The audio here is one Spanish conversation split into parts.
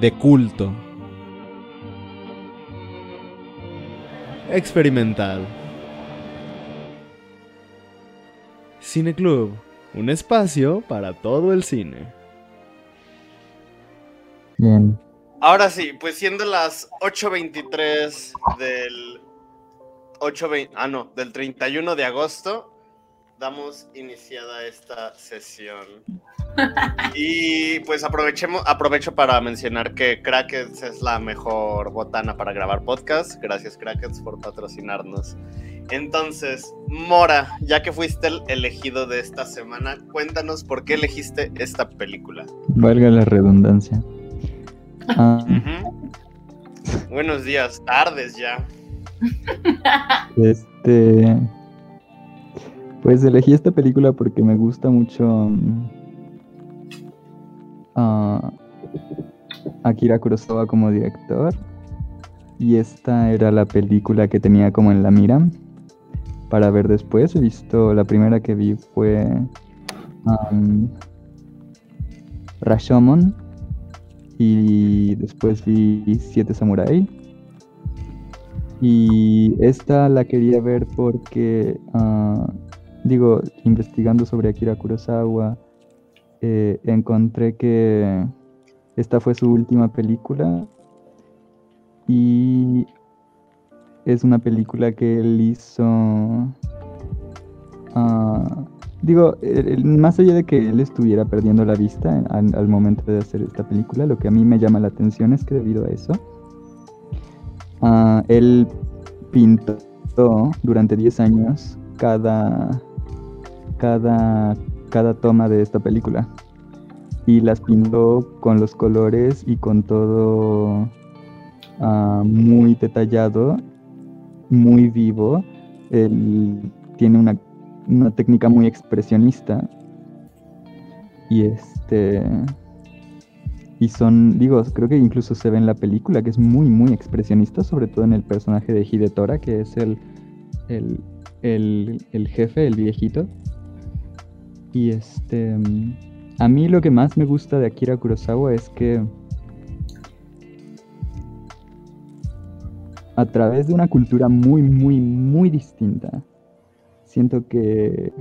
De culto. Experimental. Cine Club, un espacio para todo el cine. Bien. Ahora sí, pues siendo las 8.23 del 8.20, ah no, del 31 de agosto, damos iniciada esta sesión. Y pues aprovechemos, aprovecho para mencionar que Crackets es la mejor botana para grabar podcast. Gracias Crackets por patrocinarnos. Entonces, Mora, ya que fuiste el elegido de esta semana, cuéntanos por qué elegiste esta película. Valga la redundancia. Ah. Buenos días, tardes ya. este. Pues elegí esta película porque me gusta mucho. Ah, Akira Kurosawa como director. Y esta era la película que tenía como en la mira para ver después. He visto, la primera que vi fue Rashomon y después vi Siete Samurai. Y esta la quería ver porque, ah, digo, investigando sobre Akira Kurosawa, eh, encontré que esta fue su última película y es una película que él hizo. ah, digo, más allá de que él estuviera perdiendo la vista al, al momento de hacer esta película, lo que a mí me llama la atención es que debido a eso, ah, él pintó durante 10 años cada, cada, cada toma de esta película. Y las pintó con los colores y con todo ah, muy detallado, muy vivo. Él tiene una, una técnica muy expresionista. Y este. Y son, digo, creo que incluso se ve en la película que es muy, muy expresionista, sobre todo en el personaje de Hidetora, que es el, el, el, el jefe, el viejito. Y este. A mí lo que más me gusta de Akira Kurosawa es que. A través de una cultura muy, muy, muy distinta, siento que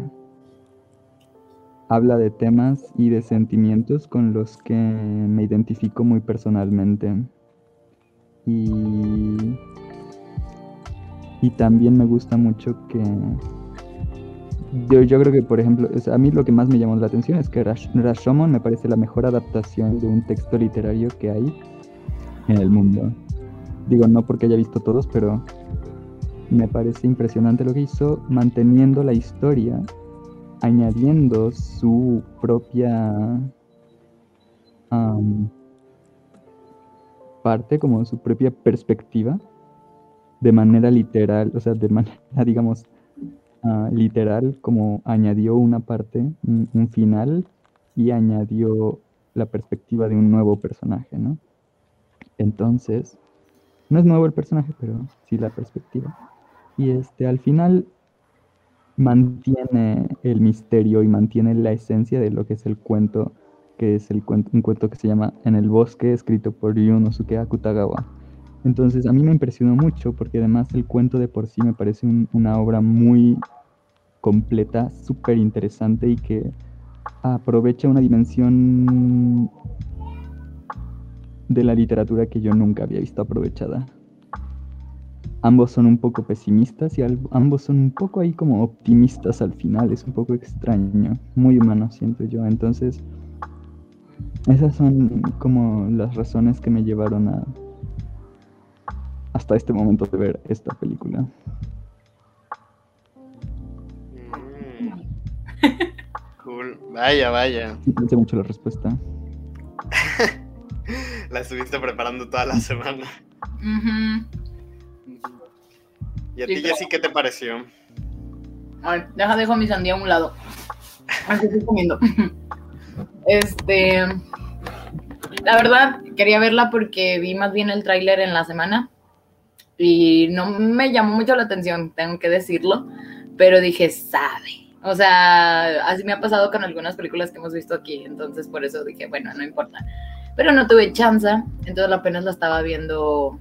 habla de temas y de sentimientos con los que me identifico muy personalmente. Y, y también me gusta mucho que... Yo, yo creo que, por ejemplo, sea, a mí lo que más me llamó la atención es que Rash- Rashomon me parece la mejor adaptación de un texto literario que hay en el mundo. Digo, no porque haya visto todos, pero me parece impresionante lo que hizo manteniendo la historia añadiendo su propia am, parte, como su propia perspectiva, de manera literal, o sea, de manera, digamos, ah, literal, como añadió una parte, un, final, y añadió la perspectiva de un nuevo personaje, ¿no? Entonces, no es nuevo el personaje, pero sí la perspectiva. Y este, al final mantiene el misterio y mantiene la esencia de lo que es el cuento, que es el cuento, un cuento que se llama En el bosque, escrito por Yunosuke Akutagawa. Entonces a mí me impresionó mucho porque además el cuento de por sí me parece un- una obra muy completa, súper interesante y que aprovecha una dimensión de la literatura que yo nunca había visto aprovechada ambos son un poco pesimistas y ambos son un poco ahí como optimistas al final. Es un poco extraño, muy humano siento yo. Entonces, esas son como las razones que me llevaron a hasta este momento de ver esta película. Mm. Cool. Vaya, vaya. Me parece mucho la respuesta. La estuviste preparando toda la semana. ¿Y a Sí, ti, pero- Jessy, qué te pareció? A ver, deja, dejo mi sandía a un lado. Aquí estoy comiendo. Este. La verdad, quería verla porque vi más bien el tráiler en la semana. Y no me llamó mucho la atención, tengo que decirlo. Pero dije, sabe. O sea, así me ha pasado con algunas películas que hemos visto aquí. Entonces, por eso dije, bueno, no importa. Pero no tuve chance. Entonces, apenas la estaba viendo,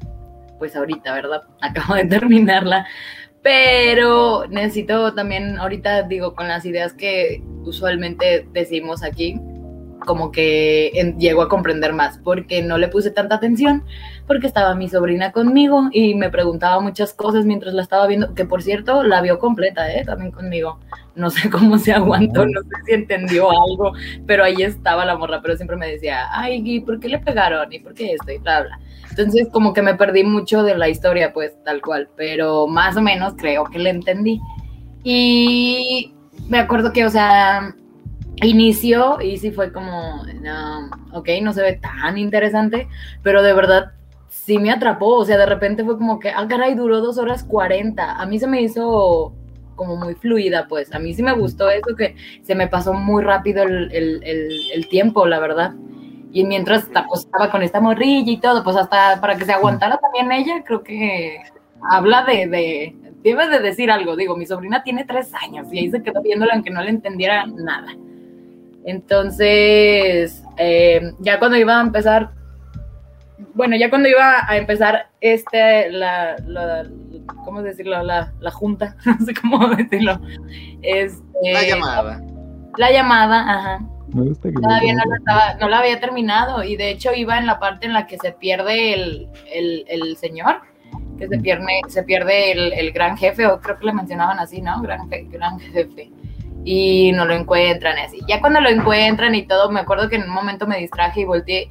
pues ahorita, ¿verdad? Acabo de terminarla. Pero necesito también, ahorita digo, con las ideas que usualmente decimos aquí, como que en- llego a comprender más, porque no le puse tanta atención, porque estaba mi sobrina conmigo y me preguntaba muchas cosas mientras la estaba viendo, que por cierto la vio completa, ¿eh? También conmigo. No sé cómo se aguantó, no sé si entendió algo, pero ahí estaba la morra, pero siempre me decía, ay, ¿y por qué le pegaron? ¿Y por qué esto? Y bla, bla. Entonces, como que me perdí mucho de la historia, pues, tal cual, pero más o menos creo que le entendí. Y me acuerdo que, o sea, inició y sí fue como, no, ok, no se ve tan interesante, pero de verdad sí me atrapó, o sea, de repente fue como que, ah, caray, duró dos horas cuarenta. A mí se me hizo como muy fluida, pues, a mí sí me gustó eso, que se me pasó muy rápido el, el- el- el tiempo, la verdad. Y mientras pues, estaba con esta morrilla y todo, pues hasta para que se aguantara también ella, creo que habla de, de, debe de decir algo. Digo, mi sobrina tiene tres años y ahí se quedó viéndola aunque no le entendiera nada. Entonces, eh, ya cuando iba a empezar, bueno, ya cuando iba a empezar este, la, la ¿cómo decirlo? La, la junta, no sé cómo decirlo. Este, La llamada. La llamada, ajá. Me gusta que Todavía no la, estaba- no la había terminado y de hecho iba en la parte en la que se pierde el, el- el señor, que se pierde, se pierde el, el gran jefe, o creo que le mencionaban así, ¿no? Gran, gran jefe. Y no lo encuentran y así. Ya cuando lo encuentran y todo, me acuerdo que en un momento me distraje y volteé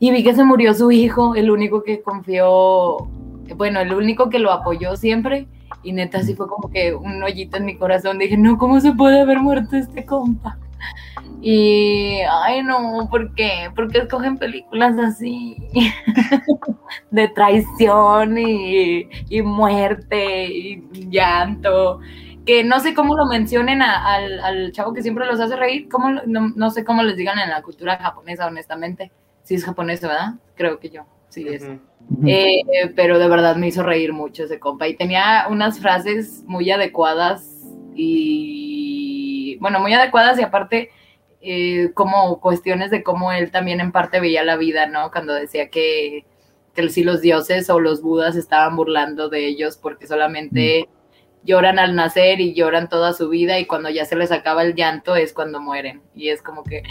y vi que se murió su hijo, el único que confió, bueno, el único que lo apoyó siempre. Y neta, así fue como que un hoyito en mi corazón. Dije, no, ¿cómo se puede haber muerto este compa? Y, ay, no, ¿por qué? ¿Por qué escogen películas así? de traición y, y muerte y llanto. Que no sé cómo lo mencionen a- al, al chavo que siempre los hace reír. ¿Cómo no, no sé cómo les digan en la cultura japonesa, honestamente. Sí es japonés, ¿verdad? Creo que yo. Sí es. Eh, pero de verdad me hizo reír mucho ese compa y tenía unas frases muy adecuadas y bueno, muy adecuadas y aparte eh, como cuestiones de cómo él también en parte veía la vida, ¿no? Cuando decía que, que si los dioses o los budas estaban burlando de ellos porque solamente lloran al nacer y lloran toda su vida y cuando ya se les acaba el llanto es cuando mueren y es como que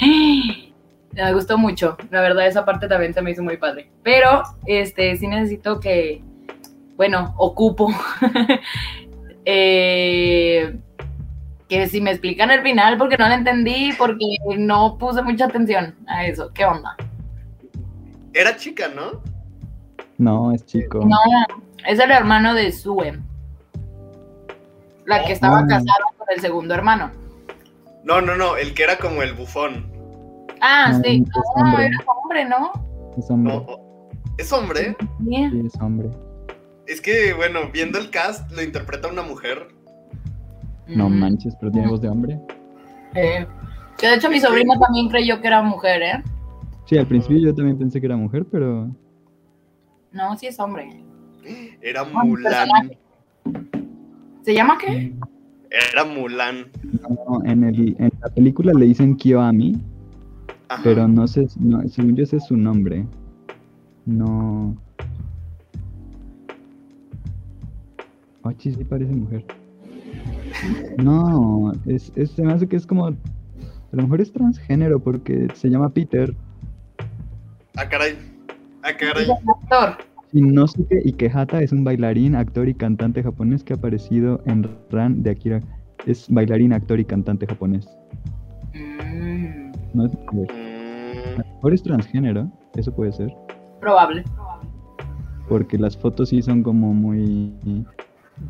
me gustó mucho. La verdad, esa parte también se me hizo muy padre. Pero, este, sí necesito que, bueno, ocupo. eh, que si me explican el final, porque no lo entendí, porque no puse mucha atención a eso. ¿Qué onda? Era chica, ¿no? No, es chico. No, es el hermano de Sue. La que estaba Ah. casada con el segundo hermano. No, no, no, el que era como el bufón. Ah, No, sí. es Ah, hombre. era hombre, ¿no? Es hombre. No, o- ¿Es hombre? Bien. Sí, es hombre. Es que, bueno, viendo el cast, lo interpreta una mujer. No Mm. manches, pero tiene voz de hombre. Eh, que de hecho mi sobrina también creyó que era mujer, ¿eh? Sí, al principio yo también pensé que era mujer, pero No, sí es hombre. Era mi Mulan. ¿Se llama qué? Era Mulan. no, en, el, en la película le dicen Kiyoami, Ajá. pero no sé, no, según yo ese es su nombre. No. Oh, sí parece mujer. No, es, es, se me hace que es como. A lo mejor es transgénero porque se llama Peter. Ah, caray. Ah, caray. Y no sé qué, Ikehata es un bailarín, actor y cantante japonés que ha aparecido en Ran de Akira. Es bailarín, actor y cantante japonés. No es mujer. Mm, A lo mejor es transgénero, eso puede ser. probable. Porque las fotos sí son como muy.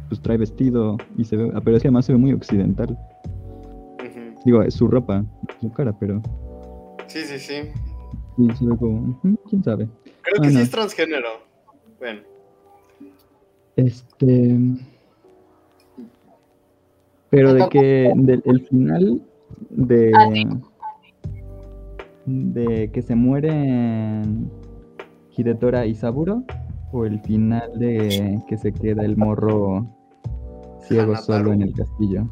Pues trae vestido y se ve. ah, Pero es que además se ve muy occidental. Digo, es su ropa, su cara, pero. Sí, sí, sí. Sí, se ve como. ¿Quién sabe? Creo que Ah, sí es transgénero. Bueno, Este. Pero de que del el final de. Ah, sí. De que se mueren Hidetora y Saburo. O el final de que se queda el morro ciego Hanataru. solo en el castillo.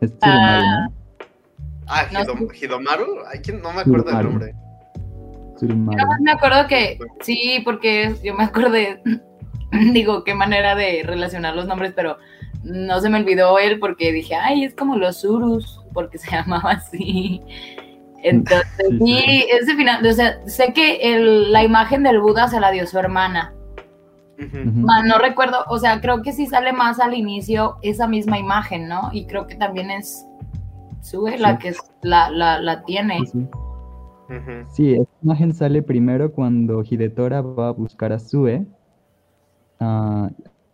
Es Tsurumaru, Ah. ¿no? ah, No Hidom- Hidomaru. No me acuerdo el Hidomaru. nombre. Tsurumaru. Más me acuerdo que sí, porque yo me acordé, digo, qué manera de relacionar los nombres, pero no se me olvidó él porque dije, ay, es como los Urus, porque se llamaba así. Entonces, Sí, sí, sí. ese final, o sea, sé que el- la imagen del Buda se la dio su hermana. No recuerdo, o sea, creo que sí sale más al inicio esa misma imagen, ¿no? Y creo que también es Sue la Sí. que es- la, la, la tiene. Sí, sí. Ujú. Sí, esta imagen sale primero cuando Hidetora va a buscar a Sue a,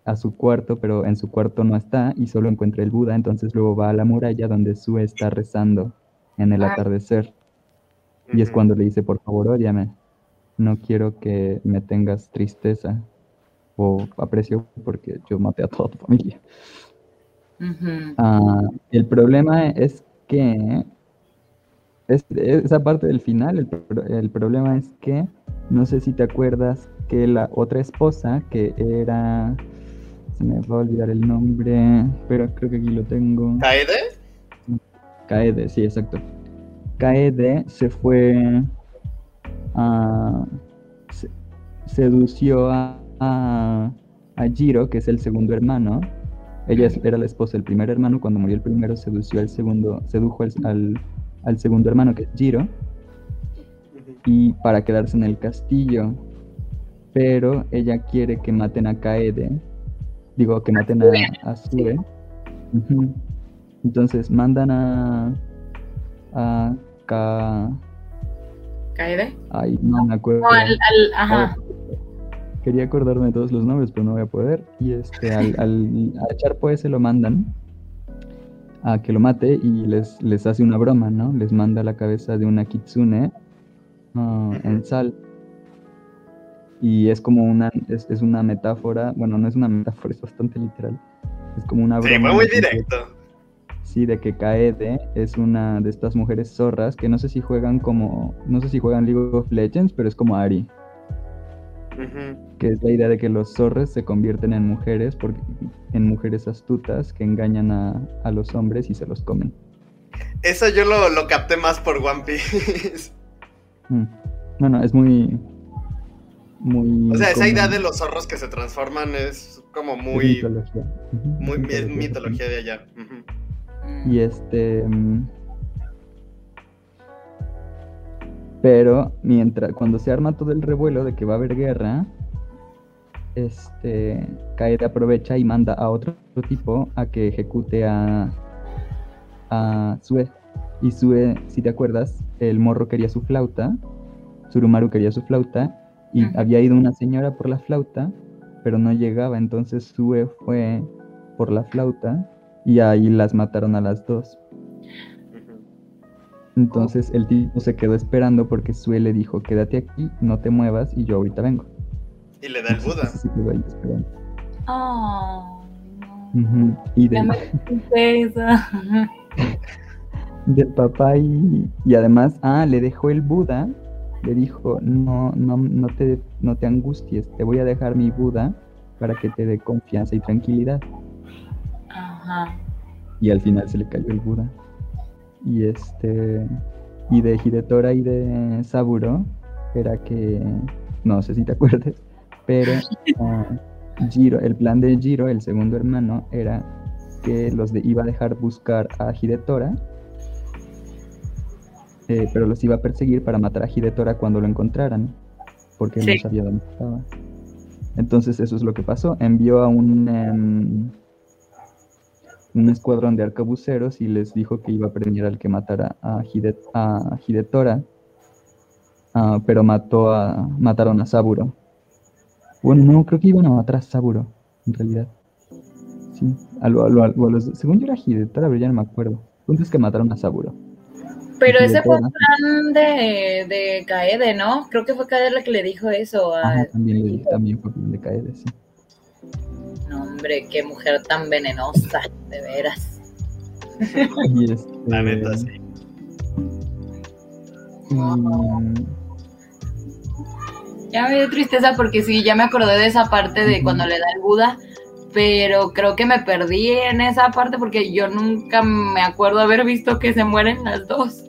a su cuarto, pero en su cuarto no está y solo encuentra el Buda, entonces luego va a la muralla donde Sue está rezando en el Ah. atardecer. Y es cuando le dice, por favor, ódiame, no quiero que me tengas tristeza o aprecio porque yo maté a toda tu familia. Ah, el problema es que es- esa parte del final, el problema es que no sé si te acuerdas que la otra esposa, que era, se me va a olvidar el nombre, pero creo que aquí lo tengo. ¿Kaede? Kaede, sí, exacto. Kaede se fue a. se- sedució a, a, a Jiro, que es el segundo hermano. Ella era la esposa del primer hermano. Cuando murió el primero, sedució al segundo, sedujo al, al, al segundo hermano, que es Jiro, y para quedarse en el castillo. Pero ella quiere que maten a Kaede. Digo, que maten a, a Sue. Entonces mandan a. a Ka. ¿Kaede? Ay, no me acuerdo. No, al, al- ajá. Quería acordarme de todos los nombres, pero no voy a poder. Y este, al, al, a Charpo se lo mandan a que lo mate y les, les hace una broma, ¿no? Les manda la cabeza de una kitsune ah, en sal. Y es como una, es, es una metáfora, bueno, no es una metáfora, es bastante literal. Es como una Sí, broma. fue muy de que- directo. Sí, de que Kaede es una de estas mujeres zorras que no sé si juegan como, no sé si juegan League of Legends, pero es como Ari, que es la idea de que los zorros se convierten en mujeres, porque, en mujeres astutas que engañan a, a los hombres y se los comen. Eso yo lo, lo capté más por One Piece. Mm. Bueno, es muy, muy. o sea, esa idea de los zorros que se transforman es como es muy, mitología. Muy mi- mitología, mitología de allá. Ujú. Y este. mm, Pero mientras, cuando se arma todo el revuelo de que va a haber guerra, este Kaede aprovecha y manda a otro tipo a que ejecute a, a Sue. Y Sue, si te acuerdas, el morro quería su flauta, Surumaru quería su flauta, y había ido una señora por la flauta, pero no llegaba, entonces Sue fue por la flauta y ahí las mataron a las dos. Entonces el tipo se quedó esperando porque Sue le dijo, quédate aquí, no te muevas y yo ahorita vengo. Y le da el Buda. Entonces se quedó ahí esperando. No. Y tristeza. del papá y, y además, ah, le dejó el Buda, le dijo, no, no, no, te, no te angusties, te voy a dejar mi Buda para que te dé confianza y tranquilidad. Ajá. Y al final se le cayó el Buda. Y este. Y de Hidetora y de Saburo era que. No sé si te acuerdas, pero Jiro, el plan de Jiro, el segundo hermano, era que los de, iba a dejar buscar a Hidetora, eh, pero los iba a perseguir para matar a Hidetora cuando lo encontraran, porque él Sí. no sabía dónde estaba. Entonces eso es lo que pasó. Envió a un, em, un escuadrón de arcabuceros y les dijo que iba a premiar al que matara a, Hide- a Hidetora, ah, pero mató a, mataron a Saburo. Bueno, no, creo que iban a matar a Saburo, en realidad. Sí, a lo- a lo- a lo- a los- según yo era Hidetora, pero ya no me acuerdo. El punto es que mataron a Saburo. Pero ese fue plan de, de Kaede, ¿no? Creo que fue Kaede la que le dijo eso. a- Ajá, también, le, también fue plan de Kaede, sí. No, hombre, qué mujer tan venenosa, de veras. Y este, La neta, sí. y- Ya me dio tristeza porque sí, ya me acordé de esa parte de cuando le da el Buda, pero creo que me perdí en esa parte porque yo nunca me acuerdo haber visto que se mueren las dos.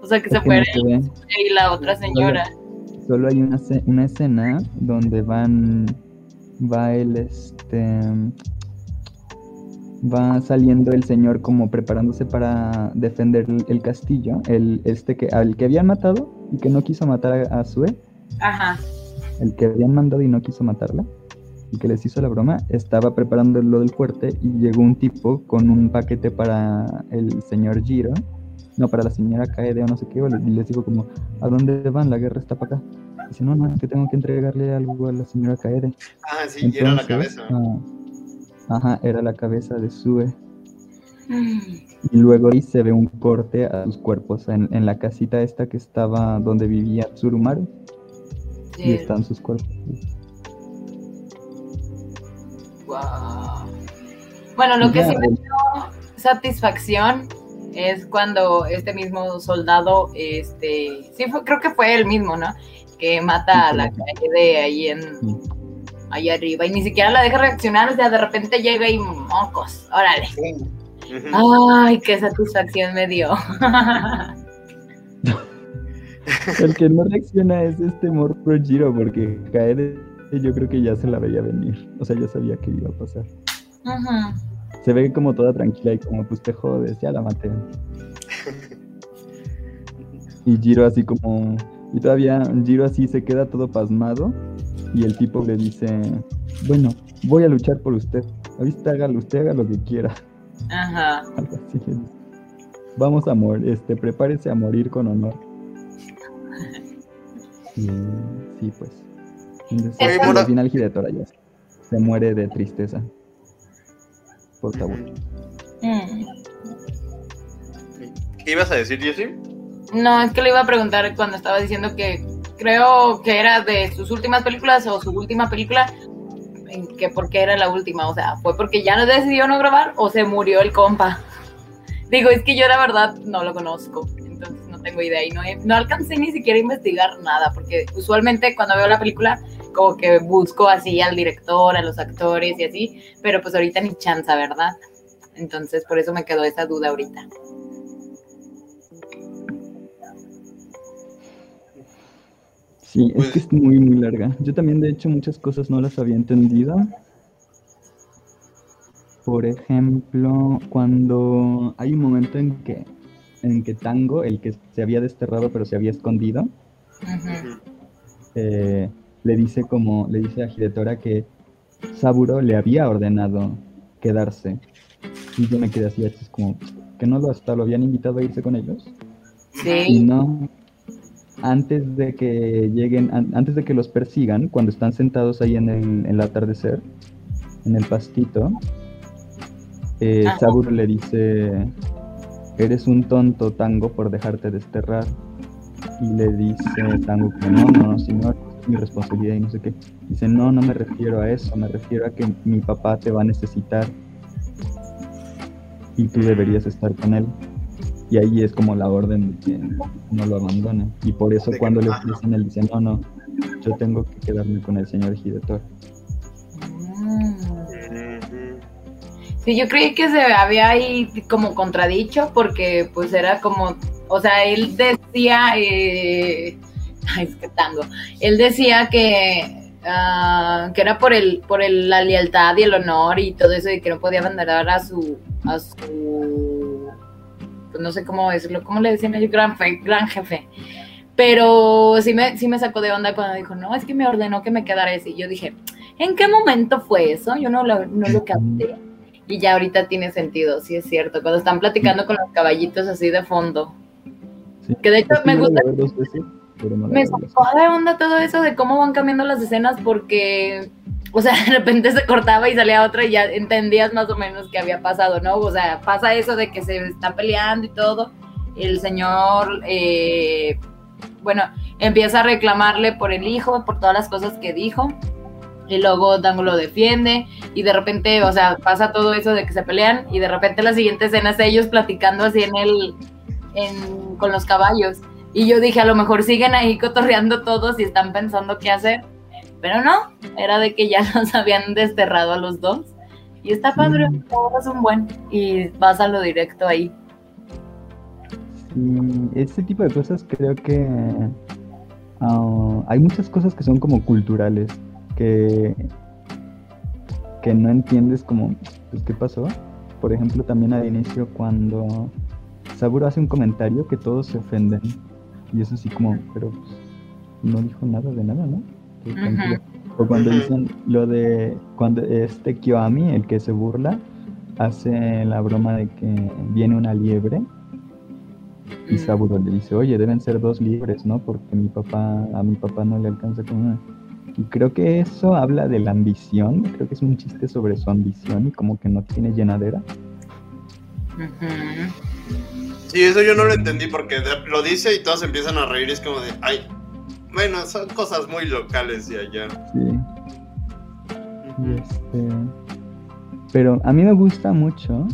O sea, que se es muere se ve. y la otra señora. Solo hay una, una escena donde van, va el, este, va saliendo el señor como preparándose para defender el, el castillo, el, este que, al que habían matado y que no quiso matar a, a Sue, Ajá. el que habían mandado y no quiso matarla, y que les hizo la broma, estaba preparando lo del fuerte y llegó un tipo con un paquete para el señor Giro, no, para la señora Kaede o no sé qué, y les dijo como, ¿a dónde van? La guerra está para acá. Dice, no, no, es que tengo que entregarle algo a la señora Kaede. Ah, sí, y era la cabeza. ah, ajá, era la cabeza de Sue. Mm, Y luego ahí se ve un corte a sus cuerpos en, en la casita esta que estaba donde vivía Tsurumaru. Y sí. están sus cuerpos. Bueno, lo que sí me dio satisfacción es cuando este mismo soldado, este, sí fue, creo que fue el mismo, ¿no? Que mata a la calle de ahí en, ahí arriba y ni siquiera la deja reaccionar, o sea, de repente llega y mocos, órale. Ay, qué satisfacción me dio. El que no reacciona es este Morpro Giro, porque Kaede yo creo que ya se la veía venir. O sea, ya sabía que iba a pasar. Ujú. Se ve como toda tranquila y como pues te jodes, ya la maté. Y Giro así como... Y todavía Giro así se queda todo pasmado y el tipo le dice, bueno, voy a luchar por usted. Ahorita hágalo, usted haga lo que quiera. Ajá. Algo así le dice. Vamos a morir, este, prepárese a morir con honor. Sí, pues. Entonces, Oye, al final Hidetora ya se- se muere de tristeza. Por favor. Mm. ¿Qué ibas a decir, Jessie? No, es que le iba a preguntar cuando estaba diciendo que creo que era de sus últimas películas o su última película, que por qué era la última, o sea, fue porque ya no decidió no grabar o se murió el compa. Digo, es que yo la verdad no lo conozco, entonces no tengo idea y no, no alcancé ni siquiera a investigar nada, porque usualmente cuando veo la película como que busco así al director, a los actores y así, pero pues ahorita ni chanza, ¿verdad? Entonces por eso me quedó esa duda ahorita. Sí, es Pues- que es muy, muy larga. Yo también, de hecho, muchas cosas no las había entendido. Por ejemplo, cuando hay un momento en que, en que Tango, el que se había desterrado pero se había escondido, eh, le dice como, le dice a Hidetora que Saburo le había ordenado quedarse. Y yo me quedé así, es como, que no lo hasta lo habían invitado a irse con ellos. Y Sí. no, antes de que lleguen, an- antes de que los persigan, cuando están sentados ahí en el, en el atardecer, en el pastito, eh. Saburo le dice, eres un tonto, Tango, por dejarte desterrar. Y le dice Tango que no, no, señor, mi responsabilidad y no sé qué. Dice, no, no me refiero a eso, me refiero a que mi papá te va a necesitar y tú deberías estar con él. Y ahí es como la orden de que no lo abandonen. Y por eso De que- cuando le ofrecen, él dice, no, no, yo tengo que quedarme con el señor Hidetor. Sí, yo creí que se había ahí como contradicho porque pues era como, o sea, él decía, eh, ay, es que tango, él decía que, ah, que era por el, por el, la lealtad y el honor y todo eso y que no podía abandonar a su, a su, pues no sé cómo decirlo, ¿cómo le decían ellos? Gran, fe- gran jefe. Pero sí me, sí me sacó de onda cuando dijo, no, es que me ordenó que me quedara ese. Y yo dije, ¿en qué momento fue eso? Yo no lo, no lo capté. Y ya ahorita tiene sentido, sí es cierto. Cuando están platicando con los caballitos así de fondo. Sí. Que de hecho me gusta, pero no la me sacó de onda todo eso de cómo van cambiando las escenas porque, o sea, de repente se cortaba y salía otra y ya entendías más o menos qué había pasado, ¿no? O sea, pasa eso de que se están peleando y todo el señor, eh, bueno, empieza a reclamarle por el hijo, por todas las cosas que dijo. Y luego Dango lo defiende y de repente, o sea, pasa todo eso de que se pelean y de repente la siguiente escena es ellos platicando así en el, en, con los caballos. Y yo dije, a lo mejor siguen ahí cotorreando todos y están pensando qué hacer. Pero no, era de que ya los habían desterrado a los dos. Y está padre, Mm. todos un buen. Y vas a lo directo ahí. Y este tipo de cosas creo que ah, hay muchas cosas que son como culturales, que, que no entiendes como, pues, ¿qué pasó? Por ejemplo, también al inicio cuando Saburo hace un comentario que todos se ofenden. Y eso sí como, pero pues, no dijo nada de nada, ¿no? O cuando dicen lo de, cuando este Kiyoami, el que se burla, hace la broma de que viene una liebre y. Saburo le dice, oye, deben ser dos libres, ¿no? Porque mi papá, a mi papá no le alcanza con una. Y creo que eso habla de la ambición, creo que es un chiste sobre su ambición y como que no tiene llenadera. Ujú. Sí, eso yo no lo entendí porque lo dice y todos empiezan a reír y es como de, ay, bueno, son cosas muy locales de allá. Sí. Y este... Pero a mí me gusta mucho.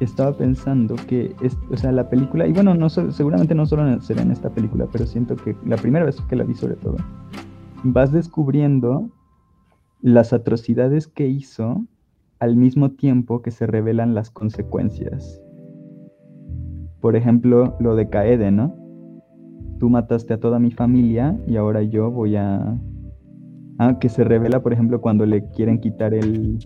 Estaba pensando que, es, o sea, la película, y bueno, no seguramente no solo será en esta película, pero siento que la primera vez que la vi sobre todo, vas descubriendo las atrocidades que hizo al mismo tiempo que se revelan las consecuencias. Por ejemplo, lo de Kaede, ¿no? Tú mataste a toda mi familia y ahora yo voy a... Ah, que se revela, por ejemplo, cuando le quieren quitar el,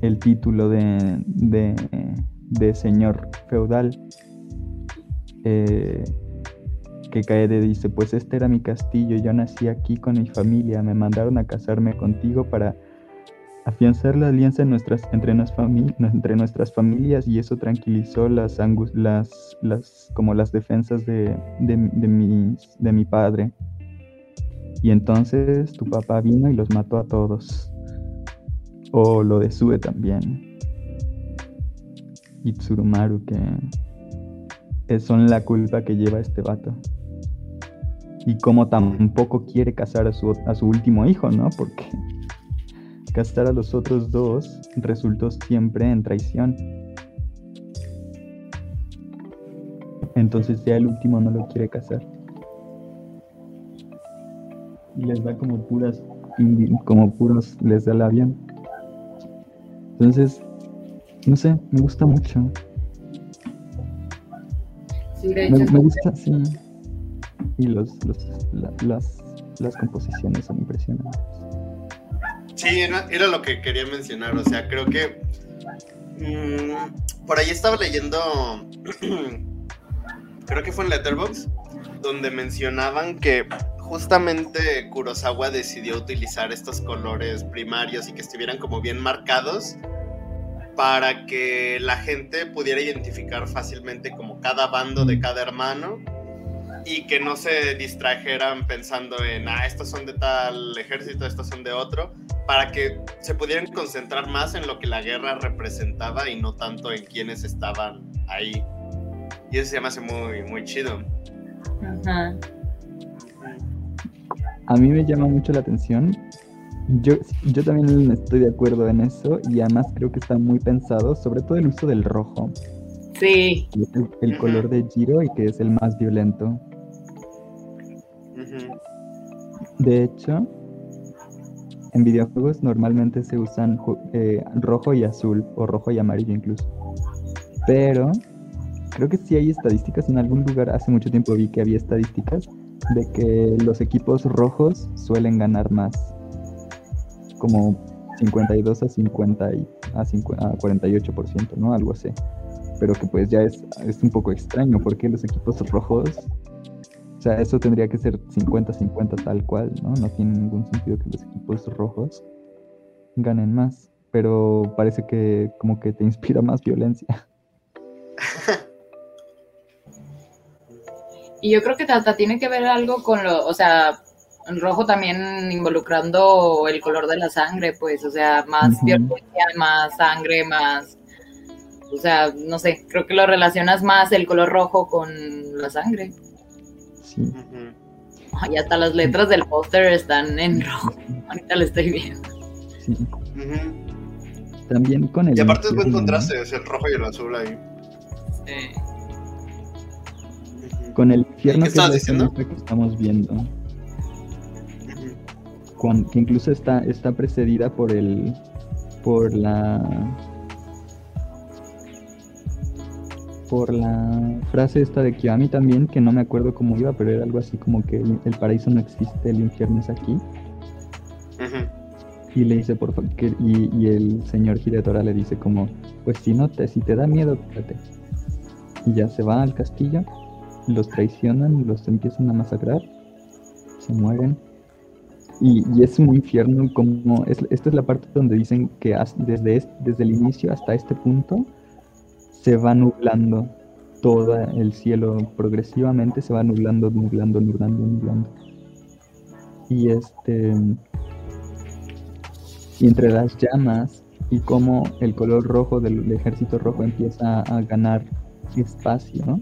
el título de, de, señor feudal. Eh, que Kaede dice, pues este era mi castillo, yo nací aquí con mi familia, me mandaron a casarme contigo para afianzar la alianza entre, nuestras familias y eso tranquilizó las, como las defensas de, mi padre. Y entonces tu papá vino y los mató a todos. O lo de Sue también. Y Tsurumaru que son la culpa que lleva este vato. Y como tampoco quiere casar a su último hijo, ¿no? Porque casar a los otros dos resultó siempre en traición. Entonces ya el último no lo quiere casar. Y les da como puras, como puros, les da el avión. Entonces, no sé, me gusta mucho. Sí, de Me, gusta, sí. Y los, los- la- las, las composiciones son impresionantes. Sí, era, lo que quería mencionar, o sea, creo que mm, por ahí estaba leyendo, creo que fue en Letterboxd, donde mencionaban que justamente Kurosawa decidió utilizar estos colores primarios y que estuvieran como bien marcados para que la gente pudiera identificar fácilmente como cada bando de cada hermano y que no se distrajeran pensando en, ah, estos son de tal ejército, estos son de otro, para que se pudieran concentrar más en lo que la guerra representaba y no tanto en quienes estaban ahí. Y eso se me hace muy, muy chido. Ajá. A mí me llama mucho la atención. Yo, yo también estoy de acuerdo en eso y además creo que está muy pensado, sobre todo el uso del rojo, Sí, el, el color de Giro y que es el más violento. De hecho, en videojuegos normalmente se usan eh, rojo y azul, o rojo y amarillo incluso. Pero creo que sí hay estadísticas, en algún lugar hace mucho tiempo vi que había estadísticas de que los equipos rojos suelen ganar más. Como 52 a 50 y a, 50 a 48%, ¿no? Algo así. Pero que pues ya es, es un poco extraño porque los equipos rojos sea, eso tendría que ser 50-50 tal cual, ¿no? No tiene ningún sentido que los equipos rojos ganen más. Pero parece que como que te inspira más violencia. y yo creo que hasta tiene que ver algo con lo, o sea, rojo también involucrando el color de la sangre, pues, o sea, más violencia, más sangre, más, o sea, no sé, creo que lo relacionas más el color rojo con la sangre. Sí. Ay, hasta las letras del póster están en rojo. Ahorita lo estoy viendo. sí. También con el Y aparte es buen contraste, es el rojo y el azul ahí. Sí. Con el infierno ¿Qué que diciendo? que estamos viendo. Que incluso está, está precedida por el por la por la frase esta de Kiyomi también, que no me acuerdo cómo iba, pero era algo así como que el, paraíso no existe, el infierno es aquí. Ujú. Y le dice, por favor, y, y el señor Hidetora le dice como, pues si no te, si te da miedo, quédate. Y ya se va al castillo, los traicionan, los empiezan a masacrar, se mueren. Y, y es un infierno como, es, esta es la parte donde dicen que desde, es- desde el inicio hasta este punto se va nublando todo el cielo, progresivamente se va nublando, nublando, nublando, nublando. Y este... Y entre las llamas y cómo el color rojo del, ejército rojo empieza a ganar espacio,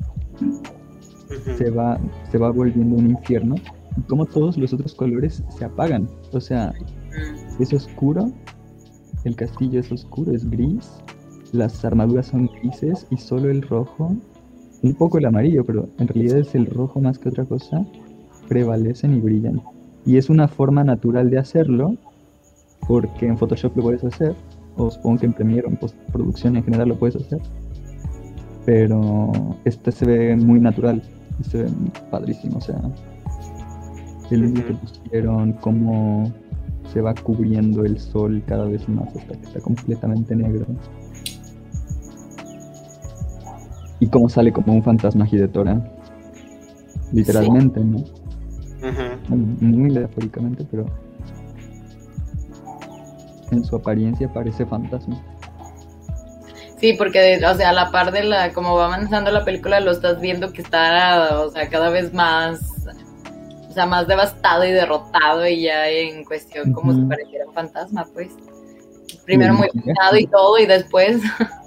se va, se va volviendo un infierno y cómo todos los otros colores se apagan. O sea, es oscuro, el castillo es oscuro, es gris, las armaduras son grises y solo el rojo, un poco el amarillo, pero en realidad es el rojo más que otra cosa, prevalecen y brillan. Y es una forma natural de hacerlo, porque en Photoshop lo puedes hacer, o supongo que en Premiere o en postproducción en general lo puedes hacer, pero este se ve muy natural y se ve padrísimo, o sea, el vídeo que pusieron, cómo se va cubriendo el sol cada vez más hasta que está completamente negro. Y cómo sale como un fantasma Hidetora. Literalmente, ¿no? Ujú. Muy metafóricamente, pero en su apariencia parece fantasma. Sí, porque, o sea, a la par de la, como va avanzando la película, lo estás viendo que está, o sea, cada vez más, o sea, más devastado y derrotado y ya en cuestión como si Ujú. pareciera un fantasma, pues. Primero muy pintado y todo y después,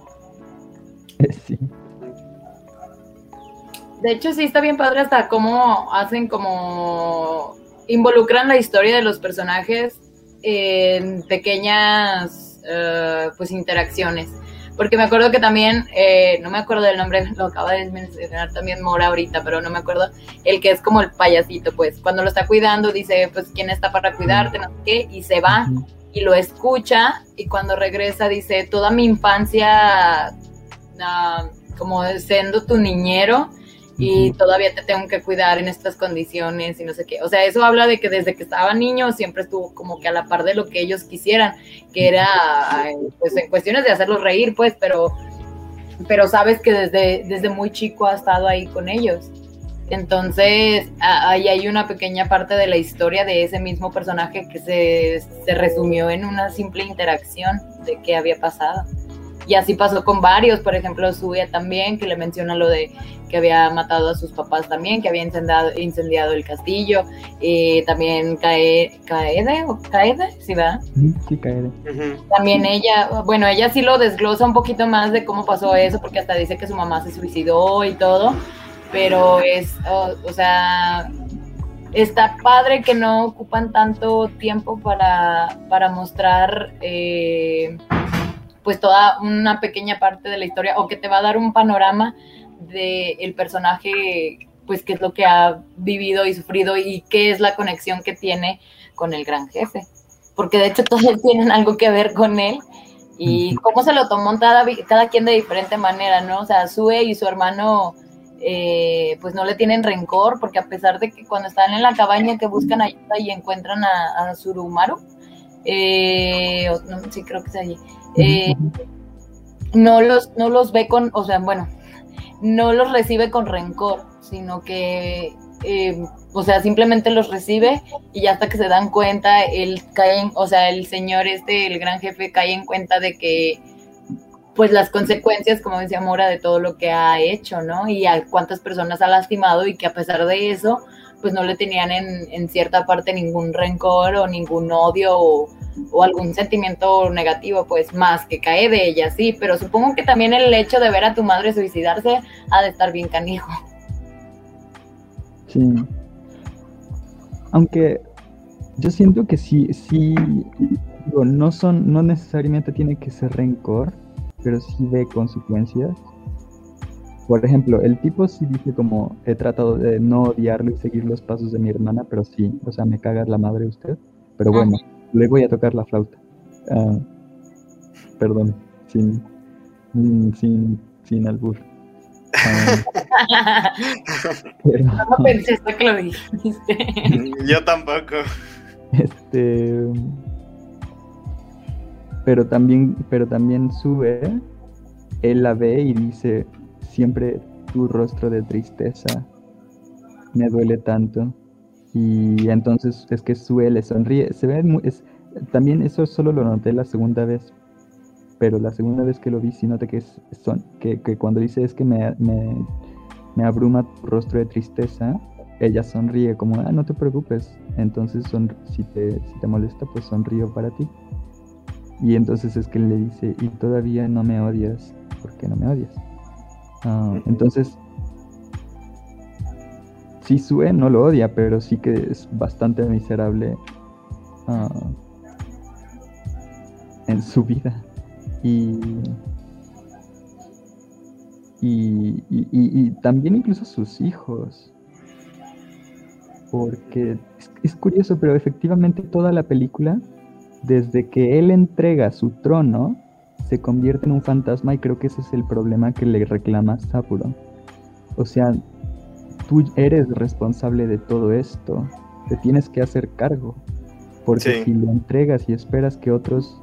de hecho sí está bien padre hasta cómo hacen como, involucran la historia de los personajes en pequeñas, eh, pues, interacciones. Porque me acuerdo que también, eh, no me acuerdo del nombre, lo acaba de mencionar también Mora ahorita, pero no me acuerdo, el que es como el payasito, pues, cuando lo está cuidando, dice, pues, ¿quién está para cuidarte? No sé qué, y se va y lo escucha, y cuando regresa dice, toda mi infancia, ah, como siendo tu niñero, y todavía te tengo que cuidar en estas condiciones y no sé qué. O sea, eso habla de que desde que estaba niño siempre estuvo como que a la par de lo que ellos quisieran, que era pues en cuestiones de hacerlos reír, pues, pero, pero sabes que desde, desde muy chico ha estado ahí con ellos. Entonces, ahí hay una pequeña parte de la historia de ese mismo personaje que se, se resumió en una simple interacción de qué había pasado. Y así pasó con varios, por ejemplo, Suya también, que le menciona lo de que había matado a sus papás también, que había incendiado, incendiado el castillo, eh, también Kae- Kaede, o Kaede, sí. Ujú, Sí. Ujú. También ella, bueno, ella sí lo desglosa un poquito más de cómo pasó eso, porque hasta dice que su mamá se suicidó y todo, pero es, o, o sea, está padre que no ocupan tanto tiempo para, para mostrar eh, pues toda una pequeña parte de la historia o que te va a dar un panorama del personaje, pues qué es lo que ha vivido y sufrido y qué es la conexión que tiene con el gran jefe. Porque de hecho todos tienen algo que ver con él y cómo se lo tomó cada, cada quien de diferente manera, ¿no? O sea, Sue y su hermano eh, pues no le tienen rencor porque a pesar de que cuando están en la cabaña que buscan ayuda y encuentran a, a Surumaru, eh, no, sí creo que es allí, eh, no los, no los ve con, o sea, bueno, no los recibe con rencor, sino que, eh, o sea, simplemente los recibe y hasta que se dan cuenta, él cae, en- o sea, el señor este, el gran jefe, cae en cuenta de que, pues las consecuencias, como decía Mora, de todo lo que ha hecho, ¿no? Y a cuántas personas ha lastimado y que a pesar de eso, pues no le tenían en, en cierta parte ningún rencor o ningún odio o, algún sentimiento negativo, pues más que cae de ella, sí, pero supongo que también el hecho de ver a tu madre suicidarse ha de estar bien canijo. Sí. Aunque yo siento que sí, sí, digo, no son, no necesariamente tiene que ser rencor, pero sí ve consecuencias. Por ejemplo, el tipo sí dice como he tratado de no odiarlo y seguir los pasos de mi hermana, pero sí, o sea, me caga la madre usted. Pero bueno, le voy a tocar la flauta. Ah, perdón, sin, sin, sin albur. Ah, pero- No pensé hasta que lo dijiste. Yo tampoco. Este. Pero también, pero también sube, él la ve y dice, siempre tu rostro de tristeza me duele tanto. Y entonces es que sube, le sonríe. Se ve muy, es, también eso solo lo noté la segunda vez. Pero la segunda vez que lo vi, sí noté que, es- son, que, que cuando dice es que me, me, me abruma tu rostro de tristeza, ella sonríe como, ah, no te preocupes. Entonces, son, si, te, si te molesta, pues sonrío para ti. Y entonces es que le dice, y todavía no me odias, ¿por qué no me odias? Ah, entonces, sí, Sue no lo odia, pero sí que es bastante miserable ah, en su vida. Y, y, y- también incluso sus hijos. Porque es curioso, pero efectivamente toda la película, desde que él entrega su trono, se convierte en un fantasma y creo que ese es el problema que le reclama Sapuro. O sea, tú eres responsable de todo esto, te tienes que hacer cargo. Porque Sí. si lo entregas y esperas que otros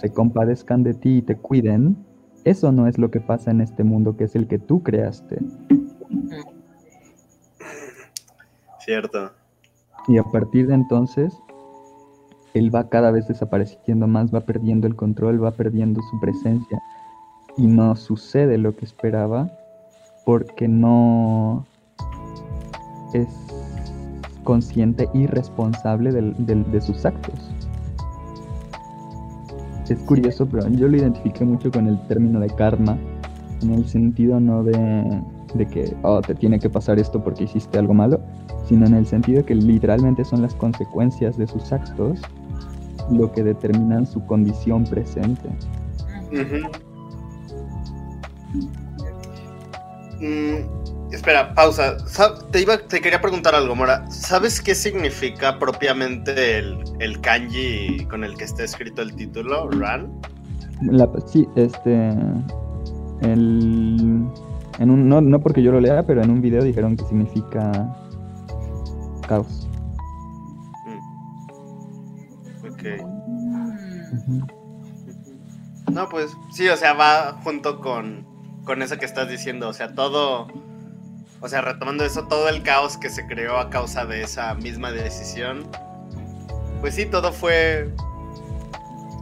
se compadezcan de ti y te cuiden, eso no es lo que pasa en este mundo que es el que tú creaste. Cierto. Y a partir de entonces, él va cada vez desapareciendo más, va perdiendo el control, va perdiendo su presencia. Y no sucede lo que esperaba porque no es consciente y responsable del- del- de sus actos. Es curioso, pero yo lo identifiqué mucho con el término de karma, en el sentido no de, de que oh, te tiene que pasar esto porque hiciste algo malo, sino en el sentido que literalmente son las consecuencias de sus actos lo que determinan su condición presente. Mm, espera, pausa. Sa- Te, iba, te quería preguntar algo, Mora. ¿Sabes qué significa propiamente el, el kanji con el que está escrito el título, Ran? La- sí, este. El, en un, no, no porque yo lo lea, pero en un video dijeron que significa caos. Ok. Mm. Ujú. No, pues sí, o sea, va junto con, con eso que estás diciendo. O sea, todo. O sea, retomando eso, todo el caos que se creó a causa de esa misma decisión. Pues sí, todo fue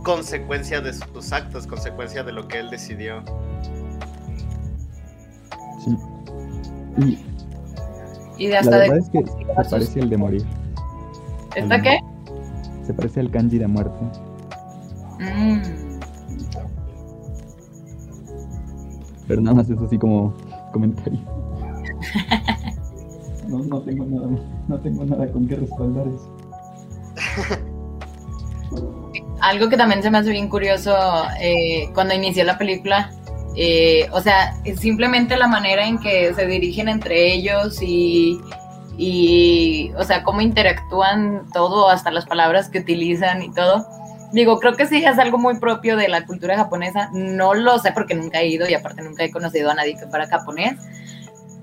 consecuencia de sus actos, consecuencia de lo que él decidió. Sí. Y Y de la hasta verdad de... es que se parece el de morir. ¿Está qué? Se parece al kanji de muerte. Mm. Pero nada más es así como comentario. No, no tengo nada, no tengo nada con qué respaldar eso. Algo que también se me hace bien curioso eh, cuando inició la película, eh, o sea, simplemente la manera en que se dirigen entre ellos y, y, o sea, cómo interactúan todo, hasta las palabras que utilizan y todo. Digo, creo que sí es algo muy propio de la cultura japonesa. No lo sé porque nunca he ido y aparte nunca he conocido a nadie que fuera japonés.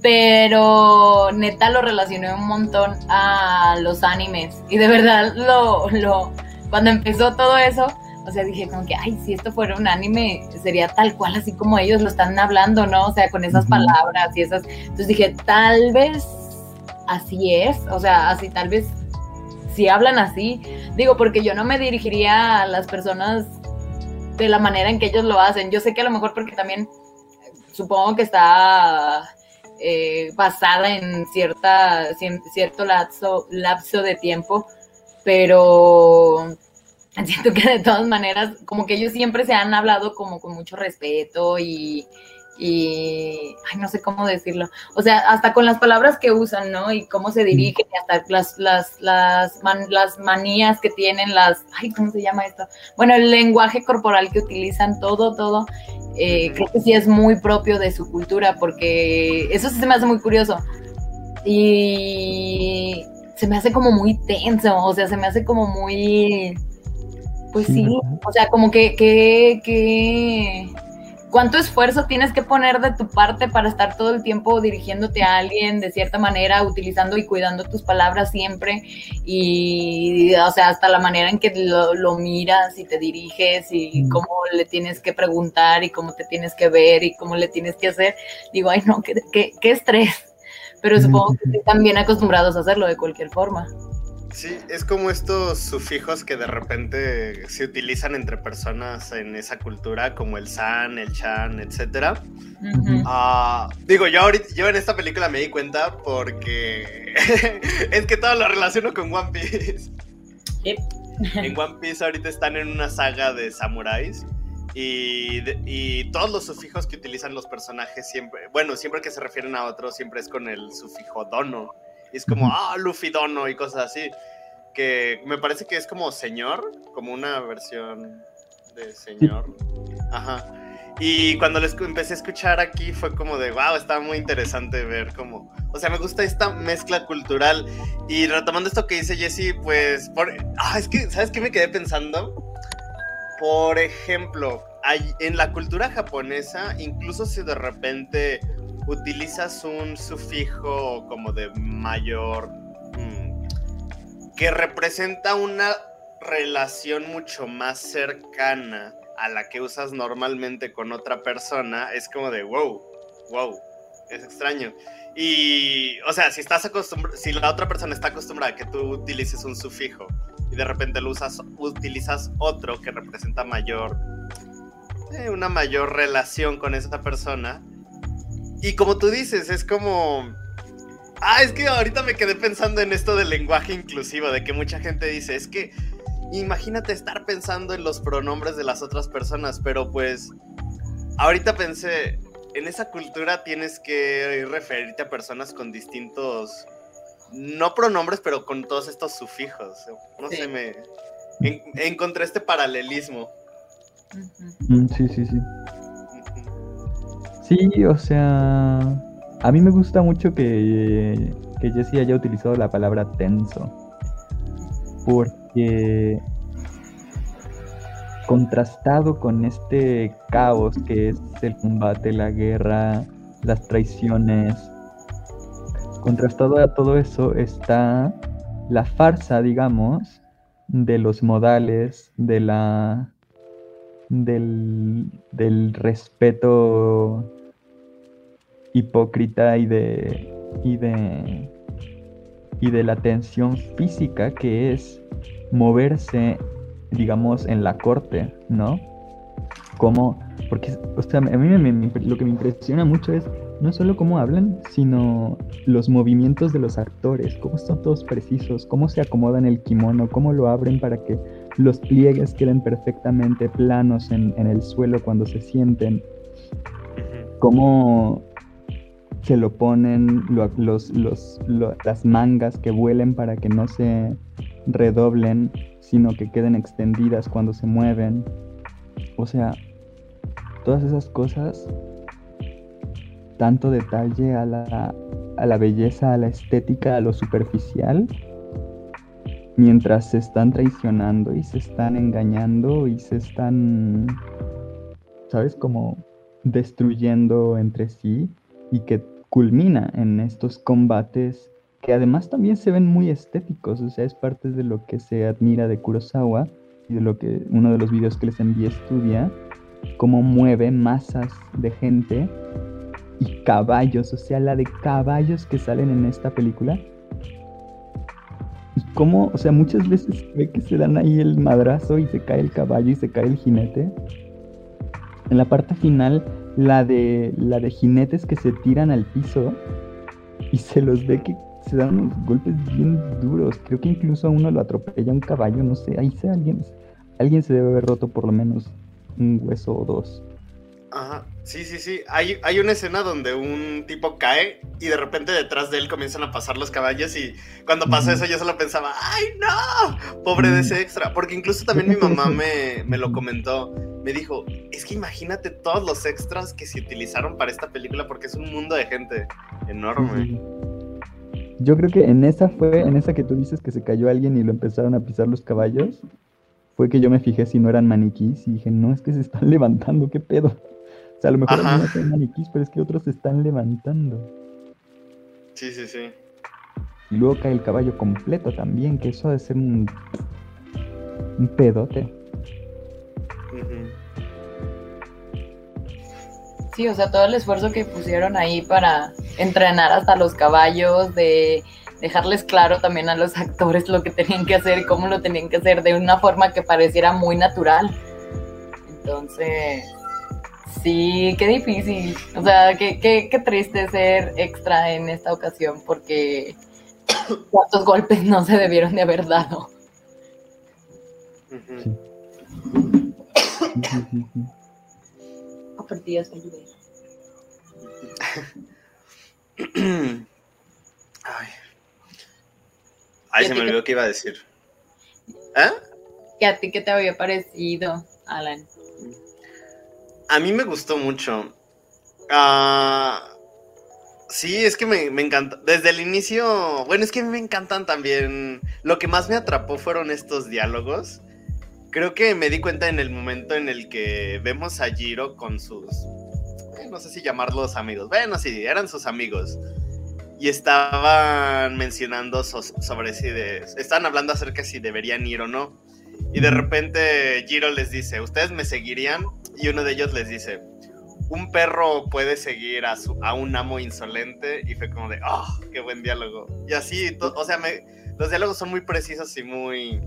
Pero neta lo relacioné un montón a los animes. Y de verdad lo, lo, cuando empezó todo eso, o sea, dije como que, ay, si esto fuera un anime, sería tal cual así como ellos lo están hablando, ¿no? O sea, con esas palabras y esas. Entonces dije, tal vez así es, o sea, así tal vez si hablan así. Digo, porque yo no me dirigiría a las personas de la manera en que ellos lo hacen. Yo sé que a lo mejor porque también eh, supongo que está eh, basada en cierta cierto lapso, lapso de tiempo, pero siento que de todas maneras, como que ellos siempre se han hablado como con mucho respeto y, y ay, no sé cómo decirlo. O sea, hasta con las palabras que usan, ¿no? Y cómo se dirigen, y hasta las, las, las, las manías que tienen, las, ay, ¿cómo se llama esto? Bueno, el lenguaje corporal que utilizan, todo, todo, eh, creo que sí es muy propio de su cultura, porque eso sí se me hace muy curioso. Y se me hace como muy tenso, o sea, se me hace como muy, pues sí, o sea, como que, que, que cuánto esfuerzo tienes que poner de tu parte para estar todo el tiempo dirigiéndote a alguien de cierta manera, utilizando y cuidando tus palabras siempre y, o sea, hasta la manera en que lo, miras y te diriges y cómo le tienes que preguntar y cómo te tienes que ver y cómo le tienes que hacer. Digo, ay, no, qué, qué, estrés. Pero supongo que están bien acostumbrados a hacerlo de cualquier forma. Sí, es como estos sufijos que de repente se utilizan entre personas en esa cultura, como el san, el chan, etc. Ah, digo, yo ahorita, yo en esta película me di cuenta porque es que todo lo relaciono con One Piece. en One Piece ahorita están en una saga de samuráis y, y, todos los sufijos que utilizan los personajes siempre, bueno, siempre que se refieren a otro, siempre es con el sufijo dono es como, ah, Luffy Dono y cosas así. Que me parece que es como señor, como una versión de señor. Ajá. Y cuando les empecé a escuchar aquí fue como de, wow, estaba muy interesante ver cómo... O sea, me gusta esta mezcla cultural. Y retomando esto que dice Jesse, pues... Por, ah, es que, ¿sabes qué me quedé pensando? Por ejemplo, hay, en la cultura japonesa, incluso si de repente utilizas un sufijo como de mayor mm, que representa una relación mucho más cercana a la que usas normalmente con otra persona, es como de wow, wow, es extraño. Y, o sea, si estás acostumbrado, si la otra persona está acostumbrada a que tú utilices un sufijo y de repente lo usas, utilizas otro que representa mayor, eh, una mayor relación con esa persona, y como tú dices, es como... Ah, es que ahorita me quedé pensando en esto del lenguaje inclusivo, de que mucha gente dice, es que imagínate estar pensando en los pronombres de las otras personas, pero pues ahorita pensé, en esa cultura tienes que referirte a personas con distintos, no pronombres, pero con todos estos sufijos. No sé, me encontré este paralelismo. Mm, sí, sí, sí. Sí, o sea, a mí me gusta mucho que, que Jesse haya utilizado la palabra tenso, porque contrastado con este caos que es el combate, la guerra, las traiciones, contrastado a todo eso está la farsa, digamos, de los modales, de la del, del respeto hipócrita y de, y de, y de la tensión física que es moverse, digamos, en la corte, ¿no? Como, porque, o sea, a mí lo que me impresiona mucho es no solo cómo hablan, sino los movimientos de los actores, cómo son todos precisos, cómo se acomodan el kimono, cómo lo abren para que los pliegues queden perfectamente planos en, el suelo cuando se sienten, cómo se lo ponen los, las mangas que vuelen para que no se redoblen, sino que queden extendidas cuando se mueven. O sea, todas esas cosas, tanto detalle a la, a la belleza, a la estética, a lo superficial, mientras se están traicionando y se están engañando y se están, ¿sabes? Como destruyendo entre sí y que culmina en estos combates que además también se ven muy estéticos, o sea, es parte de lo que se admira de Kurosawa y de lo que uno de los videos que les envié estudia, cómo mueve masas de gente y caballos, o sea, la de caballos que salen en esta película y cómo, o sea, muchas veces ve que se dan ahí el madrazo y se cae el caballo y se cae el jinete. En la parte final, la de, la de jinetes que se tiran al piso y se los ve que se dan unos golpes bien duros. Creo que incluso a uno lo atropella un caballo, no sé, ahí se alguien. alguien se debe haber roto por lo menos un hueso o dos. Ajá. Sí, sí, sí. Hay, hay una escena donde un tipo cae y de repente detrás de él comienzan a pasar los caballos y cuando pasa eso yo solo pensaba, ¡ay no! Pobre de ese extra. Porque incluso también mi mamá me, me lo comentó. Me dijo, es que imagínate todos los extras que se utilizaron para esta película porque es un mundo de gente enorme. Yo creo que en esa fue, en esa que tú dices que se cayó alguien y lo empezaron a pisar los caballos, fue que yo me fijé si no eran maniquís y dije, no, es que se están levantando, ¿qué pedo? O sea, a lo mejor Ajá. no son maniquís, pero es que otros se están levantando. Sí, sí, sí. Y luego cae el caballo completo también, que eso ha de ser un, un pedote. Sí, o sea, todo el esfuerzo que pusieron ahí para entrenar hasta los caballos, de dejarles claro también a los actores lo que tenían que hacer y cómo lo tenían que hacer de una forma que pareciera muy natural. Entonces, sí, qué difícil. O sea, qué, qué, qué triste ser extra en esta ocasión porque cuántos golpes no se debieron de haber dado. Sí. Ayudé. Ay. Ay, ¿Y a se me olvidó qué iba a decir. ¿Eh? ¿Y a ti qué te había parecido, Alan? A mí me gustó mucho. Ah, sí, es que me, encanta. Desde el inicio, bueno, es que a mí me encantan también. Lo que más me atrapó fueron estos diálogos. Creo que me di cuenta en el momento en el que vemos a Jiro con sus. eh, No sé si llamarlos amigos. Bueno, sí, eran sus amigos. Y estaban mencionando so- sobre si de. Estaban hablando acerca si deberían ir o no. Y de repente Jiro les dice: ¿Ustedes me seguirían? Y uno de ellos les dice: Un perro puede seguir a, su, a un amo insolente. Y fue como de: ¡Oh, qué buen diálogo! Y así, to- o sea, me- los diálogos son muy precisos y muy.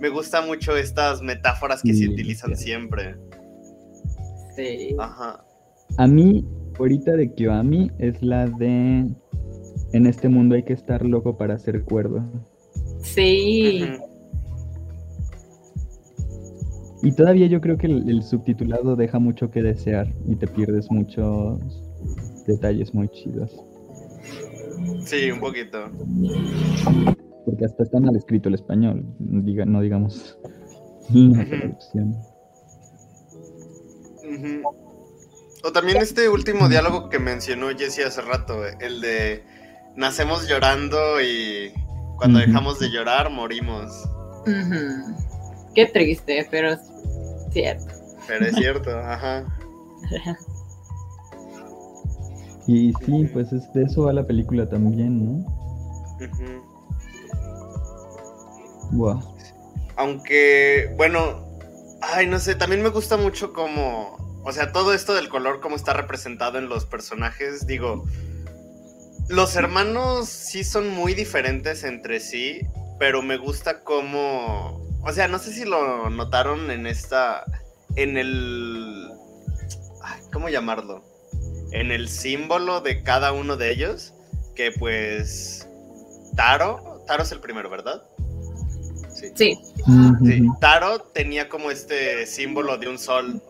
Me gustan mucho estas metáforas que se utilizan sí. siempre. Sí. Ajá. A mí, ahorita de Kiyoami, es la de... En este mundo hay que estar loco para ser cuerdo. Sí. Y todavía yo creo que el, el subtitulado deja mucho que desear y te pierdes muchos detalles muy chidos. Sí, un poquito. Porque hasta está mal escrito el español, diga, no digamos la Ujú. traducción. O también este último diálogo que mencionó Jesse hace rato, el de nacemos llorando y cuando dejamos de llorar morimos. Qué triste, pero cierto. Pero es cierto, ajá. Y sí, pues es, de eso va la película también, ¿no? Buah. Aunque, bueno, ay, no sé, también me gusta mucho como, o sea, todo esto del color, cómo está representado en los personajes, digo, los hermanos sí son muy diferentes entre sí, pero me gusta cómo, o sea, no sé si lo notaron en esta, en el, ay, ¿cómo llamarlo? En el símbolo de cada uno de ellos, que pues, Taro, Taro es el primero, ¿verdad? Sí. Sí. Taro tenía como este símbolo de un sol.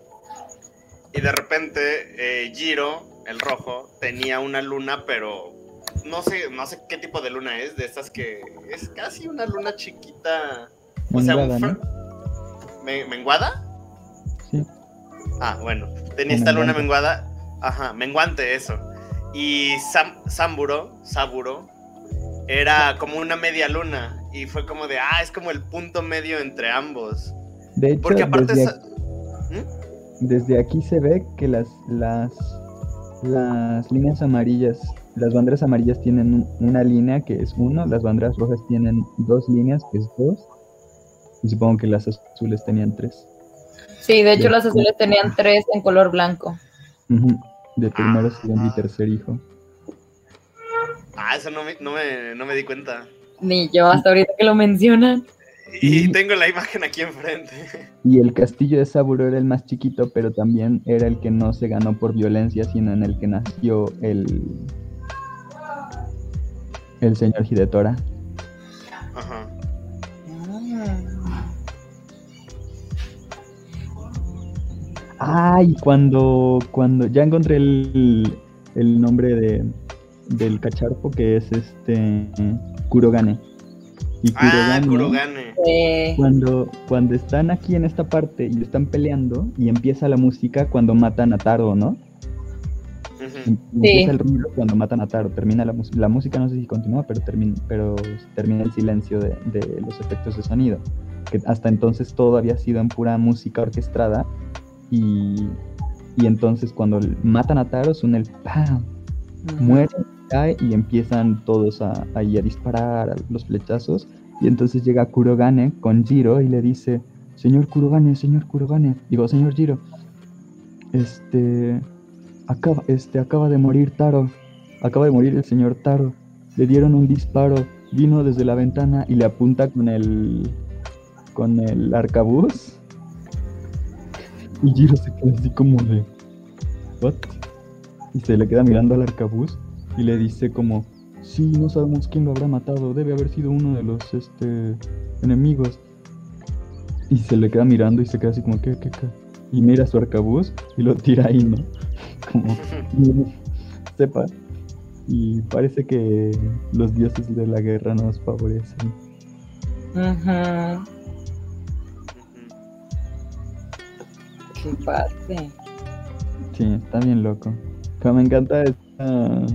Y de repente, eh, Jiro, el rojo, tenía una luna, pero no sé, no sé qué tipo de luna es, de estas que es casi una luna chiquita. O sea, un Menguada, fr- ¿no? ¿Me- ¿Menguada? Sí. Ah, bueno. Tenía esta luna menguada. Ajá, menguante, eso. Y Sam, Samburo, Saburo, era como una media luna. Y fue como de, ah, es como el punto medio entre ambos. De hecho, Porque aparte desde, aquí, ¿Mm? desde aquí se ve que las, las, las líneas amarillas, las banderas amarillas tienen un- una línea que es uno, las banderas rojas tienen dos líneas que es dos, y supongo que las azules tenían tres. Sí, de hecho las azules tenían tres en color blanco. De primero, segundo y Ah. tercer hijo. Ah, eso no me, no me, no me di cuenta. Ni yo hasta ahorita que lo mencionan. Y Y- tengo la imagen aquí enfrente. Y el castillo de Saburo era el más chiquito, pero también era el que no se ganó por violencia, sino en el que nació el, el señor Hidetora. Ajá. Ay, cuando, cuando ya encontré el, el nombre de, del cacharpo que es este Kurogane. Y Ah, Kurogane. Eh, cuando, cuando están aquí en esta parte y están peleando y empieza la música cuando matan a Taro, ¿no? Em- Empieza el ruido cuando matan a Taro, termina la música, la música no sé si continúa, pero termina, pero termina el silencio de, de los efectos de sonido, que hasta entonces todo había sido en pura música orquestada y, y entonces cuando matan a Taro suena el ¡pam! muere, cae y empiezan todos a, ahí a disparar a los flechazos. Y entonces llega Kurogane con Jiro y le dice, señor Kurogane, señor Kurogane, digo, señor Jiro, este, acaba, este, acaba de morir Taro, acaba de morir el señor Taro, le dieron un disparo, vino desde la ventana y le apunta con el, con el arcabuz. Y Jiro se queda así como de, ¿what? y se le queda mirando al arcabuz y le dice como, sí, no sabemos quién lo habrá matado, debe haber sido uno de los este, enemigos. Y se le queda mirando y se queda así como, ¿qué, qué, qué? Y mira su arcabuz y lo tira ahí, ¿no? Como, sepa. Y parece que los dioses de la guerra nos favorecen. ujú, Ujú. Qué. Sí, está bien loco. Pero me encanta esta-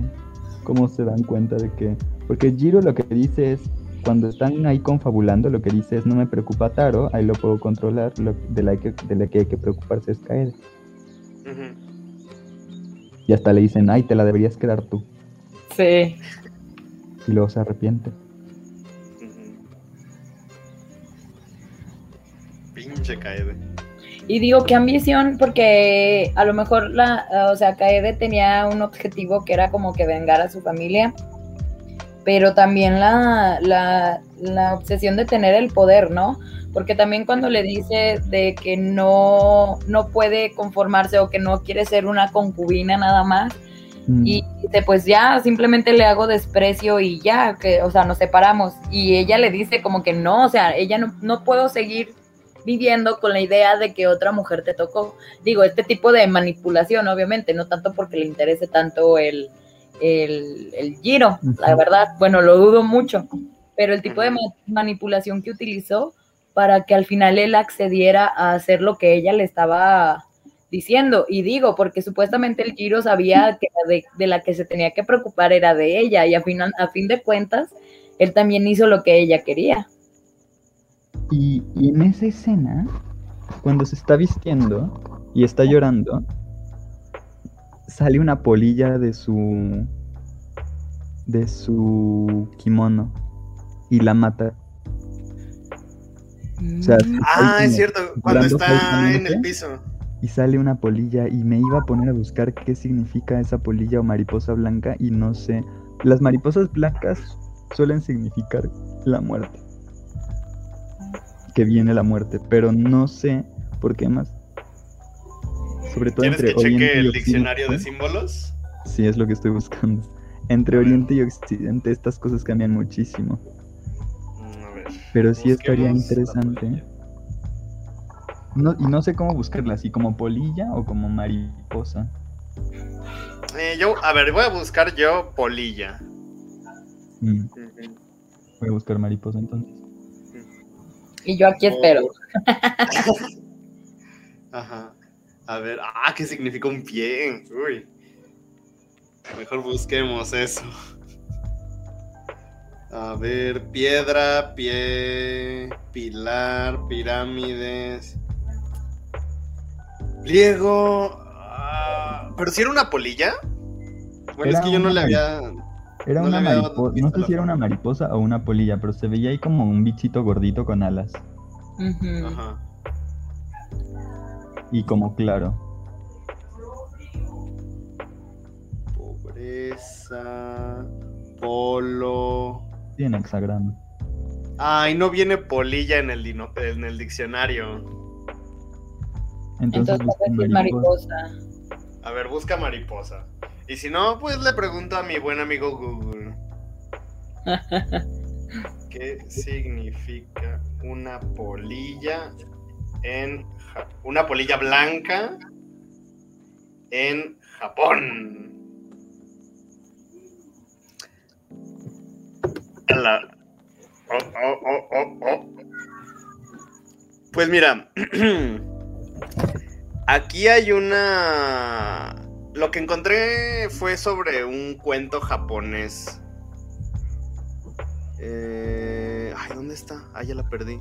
cómo se dan cuenta de que. Porque Jiro lo que dice es. Cuando están ahí confabulando, lo que dice es: No me preocupa Taro, ahí lo puedo controlar. Lo, de, la que, de la que hay que preocuparse es caer. Y hasta le dicen: Ay, te la deberías quedar tú. Sí. Y luego se arrepiente. Pinche Kaede. Y digo, qué ambición, porque a lo mejor la, o sea, Kaede tenía un objetivo que era como que vengar a su familia, pero también la, la, la obsesión de tener el poder, ¿no? Porque también cuando le dice de que no, no puede conformarse o que no quiere ser una concubina nada más, Mm, y dice, pues ya, simplemente le hago desprecio y ya, que, o sea, nos separamos. Y ella le dice como que no, o sea, ella no, no puedo seguir viviendo con la idea de que otra mujer te tocó. Digo, este tipo de manipulación, obviamente, no tanto porque le interese tanto el, el, el giro, la verdad, bueno, lo dudo mucho, pero el tipo de ma- manipulación que utilizó para que al final él accediera a hacer lo que ella le estaba diciendo. Y digo, porque supuestamente el Giro sabía que de, de la que se tenía que preocupar era de ella, y a fin, a fin de cuentas, él también hizo lo que ella quería. Y, y en esa escena, cuando se está vistiendo y está llorando, sale una polilla de su. de su kimono y la mata. O sea. Ah, es cierto. Cuando está en el piso. Y sale una polilla y me iba a poner a buscar qué significa esa polilla o mariposa blanca y no sé. Las mariposas blancas suelen significar la muerte. Que viene la muerte, pero no sé por qué más. Sobre todo ¿Quieres entre que Oriente el diccionario de símbolos? Sí, es lo que estoy buscando. Entre. Oriente y Occidente estas cosas cambian muchísimo. Mm, A ver. Pero sí estaría interesante. No, y no sé cómo buscarla, así como polilla o como mariposa. Eh, yo, a ver, voy a buscar yo polilla. Mm, voy a buscar mariposa entonces. Y yo aquí espero. Ajá. A ver, ah, ¿qué significa un pie? Uy. Mejor busquemos eso. A ver, piedra, pie, pilar, pirámides. Pliego. ah, ¿Pero si era una polilla? Bueno, Era es que yo no le había. Era No una mariposa, no sé si era una mariposa o una polilla, pero se veía ahí como un bichito gordito con alas. Ajá. y como claro. Pobreza. Polo. Sí, en hexagrama. Ay, no viene polilla en el, dino- en el diccionario. Entonces, Entonces, mariposa. mariposa. A ver, busca mariposa. Y si no, pues le pregunto a mi buen amigo Google. ¿Qué significa una polilla en ja- una polilla blanca en Japón. La- oh, oh, oh, oh, oh. Pues mira, aquí hay una... Lo que encontré fue sobre un cuento japonés. Eh, Ay, ¿dónde está? Ah, ya la perdí.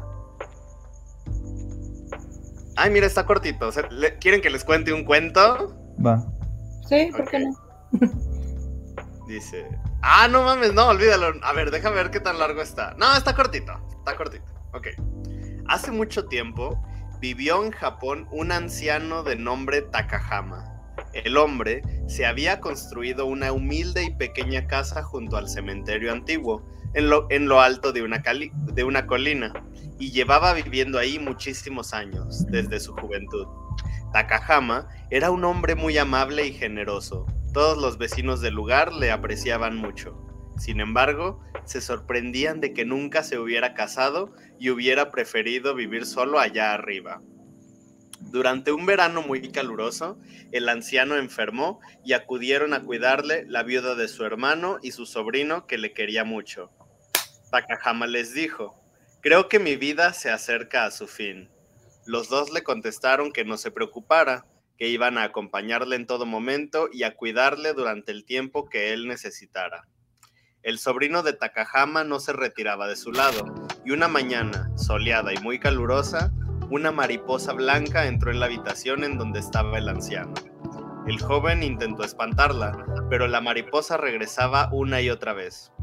Ay, mira, está cortito. O sea, ¿le- ¿Quieren que les cuente un cuento? Va. Sí, ¿por qué no? Dice. Ah, no mames, no, olvídalo. A ver, déjame ver qué tan largo está. No, está cortito. Está cortito. Ok. Hace mucho tiempo vivió en Japón un anciano de nombre Takahama. El hombre se había construido una humilde y pequeña casa junto al cementerio antiguo, en lo, alto de una, de una colina, y llevaba viviendo ahí muchísimos años, desde su juventud. Takahama era un hombre muy amable y generoso. Todos los vecinos del lugar le apreciaban mucho. Sin embargo, se sorprendían de que nunca se hubiera casado y hubiera preferido vivir solo allá arriba. Durante un verano muy caluroso, el anciano enfermó y acudieron a cuidarle la viuda de su hermano y su sobrino que le quería mucho. Takahama les dijo, creo que mi vida se acerca a su fin. Los dos le contestaron que no se preocupara, que iban a acompañarle en todo momento y a cuidarle durante el tiempo que él necesitara. El sobrino de Takahama no se retiraba de su lado, y una mañana, soleada y muy calurosa, una mariposa blanca entró en la habitación en donde estaba el anciano. El joven intentó espantarla, pero la mariposa regresaba una y otra vez.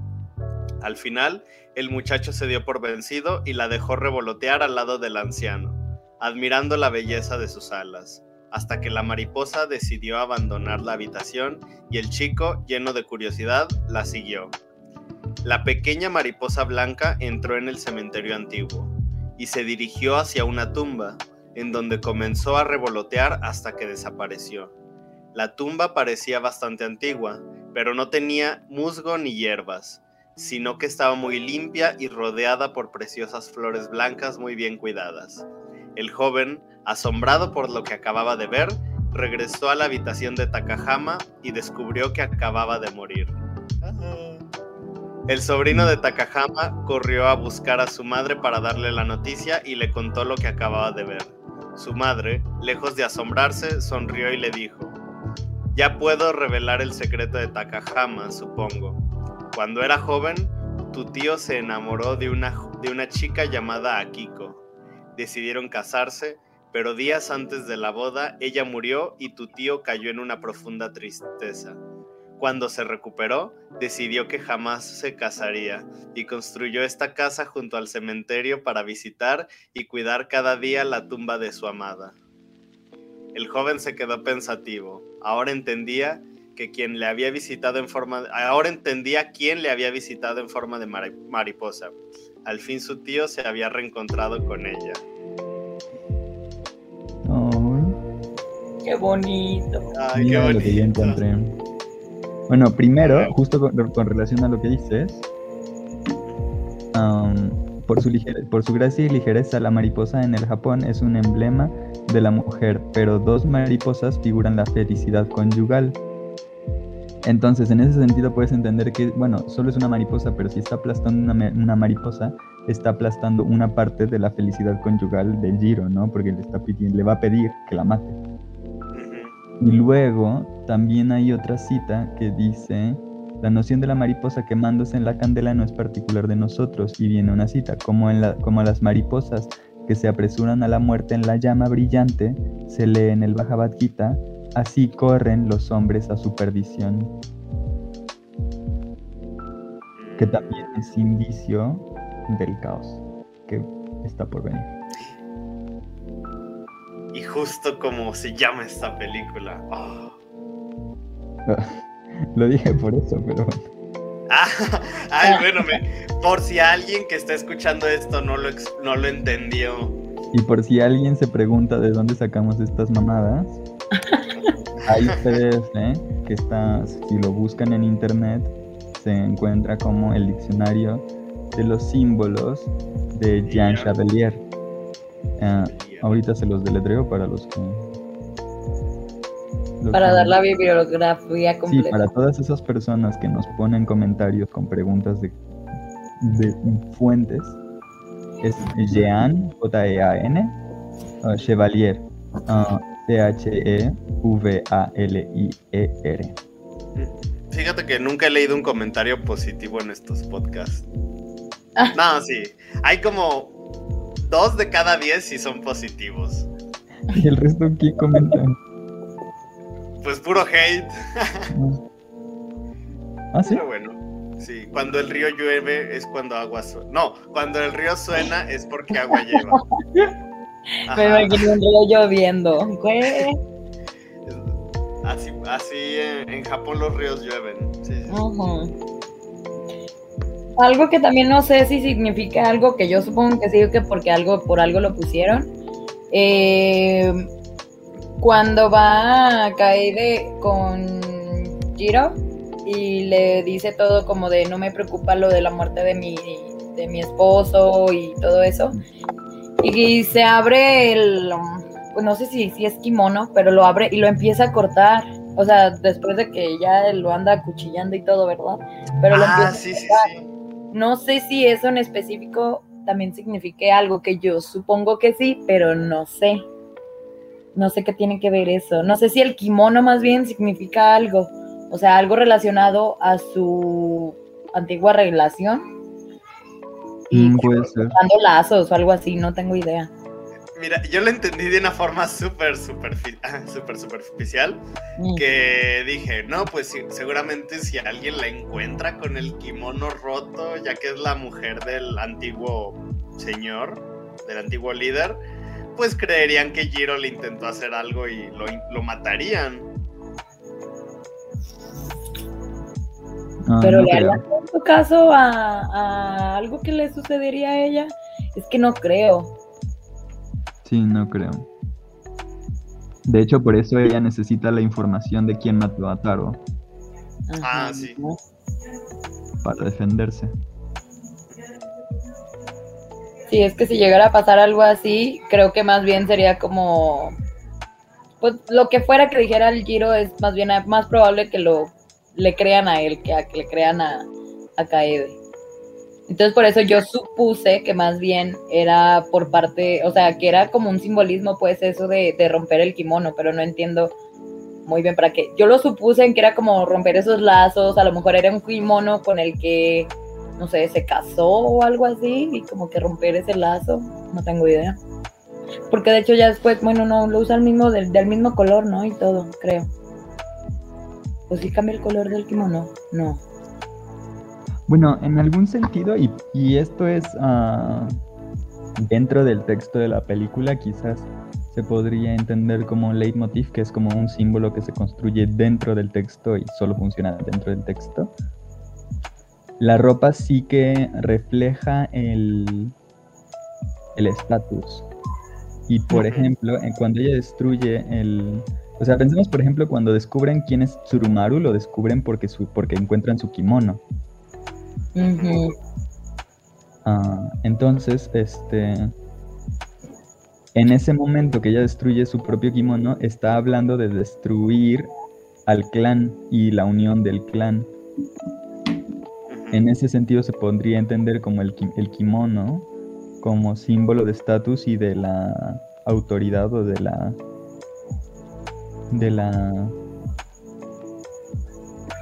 Al final, el muchacho se dio por vencido y la dejó revolotear al lado del anciano, admirando la belleza de sus alas, hasta que la mariposa decidió abandonar la habitación y el chico, lleno de curiosidad, la siguió. La pequeña mariposa blanca entró en el cementerio antiguo y se dirigió hacia una tumba, en donde comenzó a revolotear hasta que desapareció. La tumba parecía bastante antigua, pero no tenía musgo ni hierbas, sino que estaba muy limpia y rodeada por preciosas flores blancas muy bien cuidadas. El joven, asombrado por lo que acababa de ver, regresó a la habitación de Takahama y descubrió que acababa de morir. El sobrino de Takahama corrió a buscar a su madre para darle la noticia y le contó lo que acababa de ver. Su madre, lejos de asombrarse, sonrió y le dijo, Ya puedo revelar el secreto de Takahama, supongo. Cuando era joven, tu tío se enamoró de una, de una chica llamada Akiko. Decidieron casarse, pero días antes de la boda ella murió y tu tío cayó en una profunda tristeza. Cuando se recuperó, decidió que jamás se casaría y construyó esta casa junto al cementerio para visitar y cuidar cada día la tumba de su amada. El joven se quedó pensativo. Ahora entendía que quien le había visitado en forma ahora entendía quién le había visitado en forma de mari- mariposa. Al fin su tío se había reencontrado con ella. Qué bonito. Ay, mira qué lo que yo bonito. encontré. Bueno, primero, justo con, con relación a lo que dices, por, su ligere- por su gracia y ligereza, la mariposa en el Japón es un emblema de la mujer, pero dos mariposas figuran la felicidad conyugal. Entonces, en ese sentido puedes entender que, bueno, solo es una mariposa, pero si está aplastando una, una mariposa, está aplastando una parte de la felicidad conyugal del Giro, ¿no? Porque le, está pidiendo, le va a pedir que la mate. Y luego también hay otra cita que dice, la noción de la mariposa quemándose en la candela no es particular de nosotros. Y viene una cita, como, en la, como las mariposas que se apresuran a la muerte en la llama brillante, se lee en el Bhagavad Gita, así corren los hombres a su perdición, que también es indicio del caos que está por venir. Y justo como se llama esta película. Oh. Lo dije por eso, pero ay, bueno, me- por si alguien que está escuchando esto no lo, ex- no lo entendió. Y por si alguien se pregunta de dónde sacamos estas mamadas, hay PDF que está, si lo buscan en internet, se encuentra como el diccionario de los símbolos de Jean Ya. Chevalier. Ah, ahorita se los deletreo para los que Para que- dar la bibliografía Sí, completa. para todas esas personas que nos ponen comentarios con preguntas de, de fuentes, es Jean, J-E-A-N, uh, Chevalier, uh, C-H-E-V-A-L-I-E-R. Fíjate que nunca he leído un comentario positivo en estos podcasts. Ah. No, sí. Hay como dos de cada diez y son positivos. ¿Y el resto qué comentan? Pues puro hate. ¿Ah, sí? Pero bueno. Sí, cuando el río llueve es cuando agua suena. No, cuando el río suena es porque agua lleva. Me Ajá. imagino un río lloviendo. Güey. Así, así en, en Japón los ríos llueven. Sí, sí. Algo que también no sé si significa algo que yo supongo que sí, que porque algo por algo lo pusieron. Eh, cuando va a caer con Jiro y le dice todo como de no me preocupa lo de la muerte de mi, de mi esposo y todo eso. Y se abre el, pues no sé si, si es kimono, pero lo abre y lo empieza a cortar. O sea, después de que ya lo anda acuchillando y todo, ¿verdad? Pero lo empieza Ah, a sí, sí, cortar. sí. No sé si eso en específico también signifique algo que yo supongo que sí, pero no sé. No sé qué tiene que ver eso. No sé si el kimono más bien significa algo. O sea, algo relacionado a su antigua relación. Y Mm, puede ser. dando lazos o algo así, no tengo idea. Mira, yo lo entendí de una forma súper, ah, súper superficial. Mm. Que dije, no, pues sí, seguramente si alguien la encuentra con el kimono roto, ya que es la mujer del antiguo señor, del antiguo líder, pues creerían que Jiro le intentó hacer algo y lo, lo matarían. Ah, Pero no le haría tanto caso a, a algo que le sucedería a ella. Es que no creo. Sí, no creo. De hecho, por eso ella necesita la información de quién mató a Taro Ah, sí. para defenderse. Sí, es que si llegara a pasar algo así, creo que más bien sería como. Pues lo que fuera que dijera el Giro es más bien más probable que lo le crean a él que a que le crean a, a Kaede. Entonces por eso yo supuse que más bien era por parte, o sea, que era como un simbolismo, pues eso de, de romper el kimono, pero no entiendo muy bien para qué. Yo lo supuse en que era como romper esos lazos, a lo mejor era un kimono con el que no sé, se casó o algo así y como que romper ese lazo, no tengo idea. Porque de hecho ya después, bueno, no, lo usa el mismo, del, del mismo color, ¿no? Y todo, creo. Pues sí cambia el color del kimono, no. Bueno, en algún sentido, y, y esto es ah, dentro del texto de la película, quizás se podría entender como un leitmotiv, que es como un símbolo que se construye dentro del texto y solo funciona dentro del texto. La ropa sí que refleja el el estatus. Y por ejemplo, en cuando ella destruye el... O sea, pensemos por ejemplo cuando descubren quién es Tsurumaru, lo descubren porque, su, porque encuentran su kimono. Ah, entonces, este, en ese momento que ella destruye su propio kimono, está hablando de destruir al clan y la unión del clan. En ese sentido se podría entender como el, el kimono como símbolo de estatus y de la autoridad o de la de la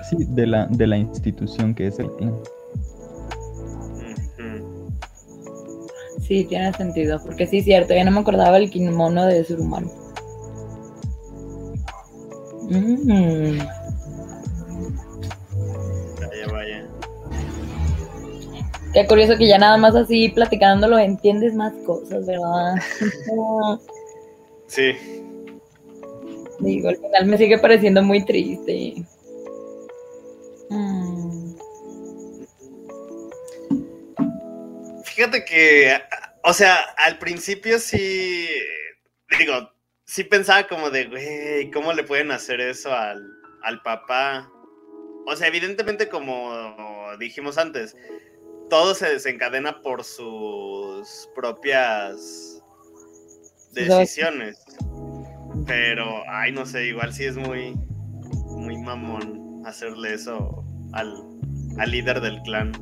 sí, de la de la institución que es el clan. Sí, tiene sentido, porque sí es cierto, ya no me acordaba el kimono de Surumaru. Mm. Qué curioso que ya nada más así platicándolo entiendes más cosas, ¿verdad? Sí. Digo, al final me sigue pareciendo muy triste. Mm. Fíjate que, o sea, al principio sí, digo, sí pensaba como de, güey, ¿cómo le pueden hacer eso al, al papá? O sea, evidentemente como dijimos antes, todo se desencadena por sus propias decisiones. Pero, ay, no sé, igual sí es muy, muy mamón hacerle eso al, al líder del clan.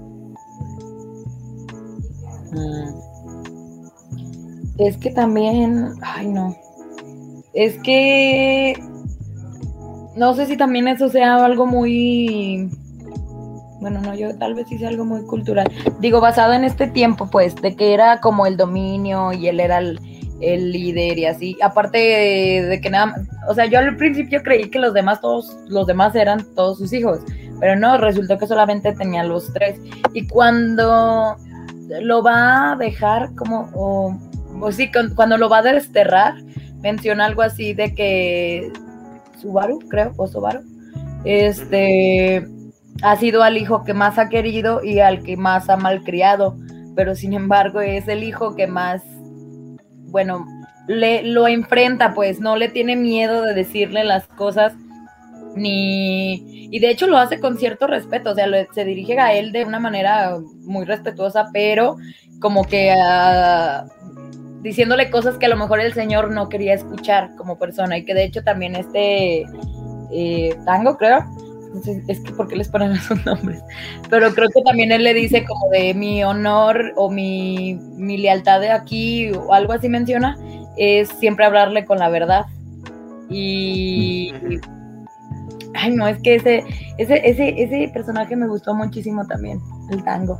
Mm. Es que también, ay no, es que no sé si también eso sea algo muy, bueno, no, yo tal vez sea algo muy cultural. Digo, basado en este tiempo, pues, de que era como el dominio y él era el, líder y así. Aparte de, de que nada, o sea, yo al principio creí que los demás, todos, los demás eran todos sus hijos, pero no, resultó que solamente tenía los tres. Y cuando lo va a dejar como, o, o sí, cuando lo va a desterrar, menciona algo así de que Subaru, creo, o Subaru, este, ha sido al hijo que más ha querido y al que más ha malcriado, pero sin embargo es el hijo que más, bueno, le, lo enfrenta, pues no le tiene miedo de decirle las cosas, ni, y de hecho lo hace con cierto respeto, o sea, se dirige a él de una manera muy respetuosa, pero como que ah, diciéndole cosas que a lo mejor el señor no quería escuchar como persona, y que de hecho también este eh, Tango, creo, entonces, es que ¿por qué les ponen esos nombres? Pero creo que también él le dice como de mi honor o mi, mi lealtad de aquí o algo así menciona, es siempre hablarle con la verdad. Y... Ay, no, es que ese, ese, ese, ese personaje me gustó muchísimo también, el tango.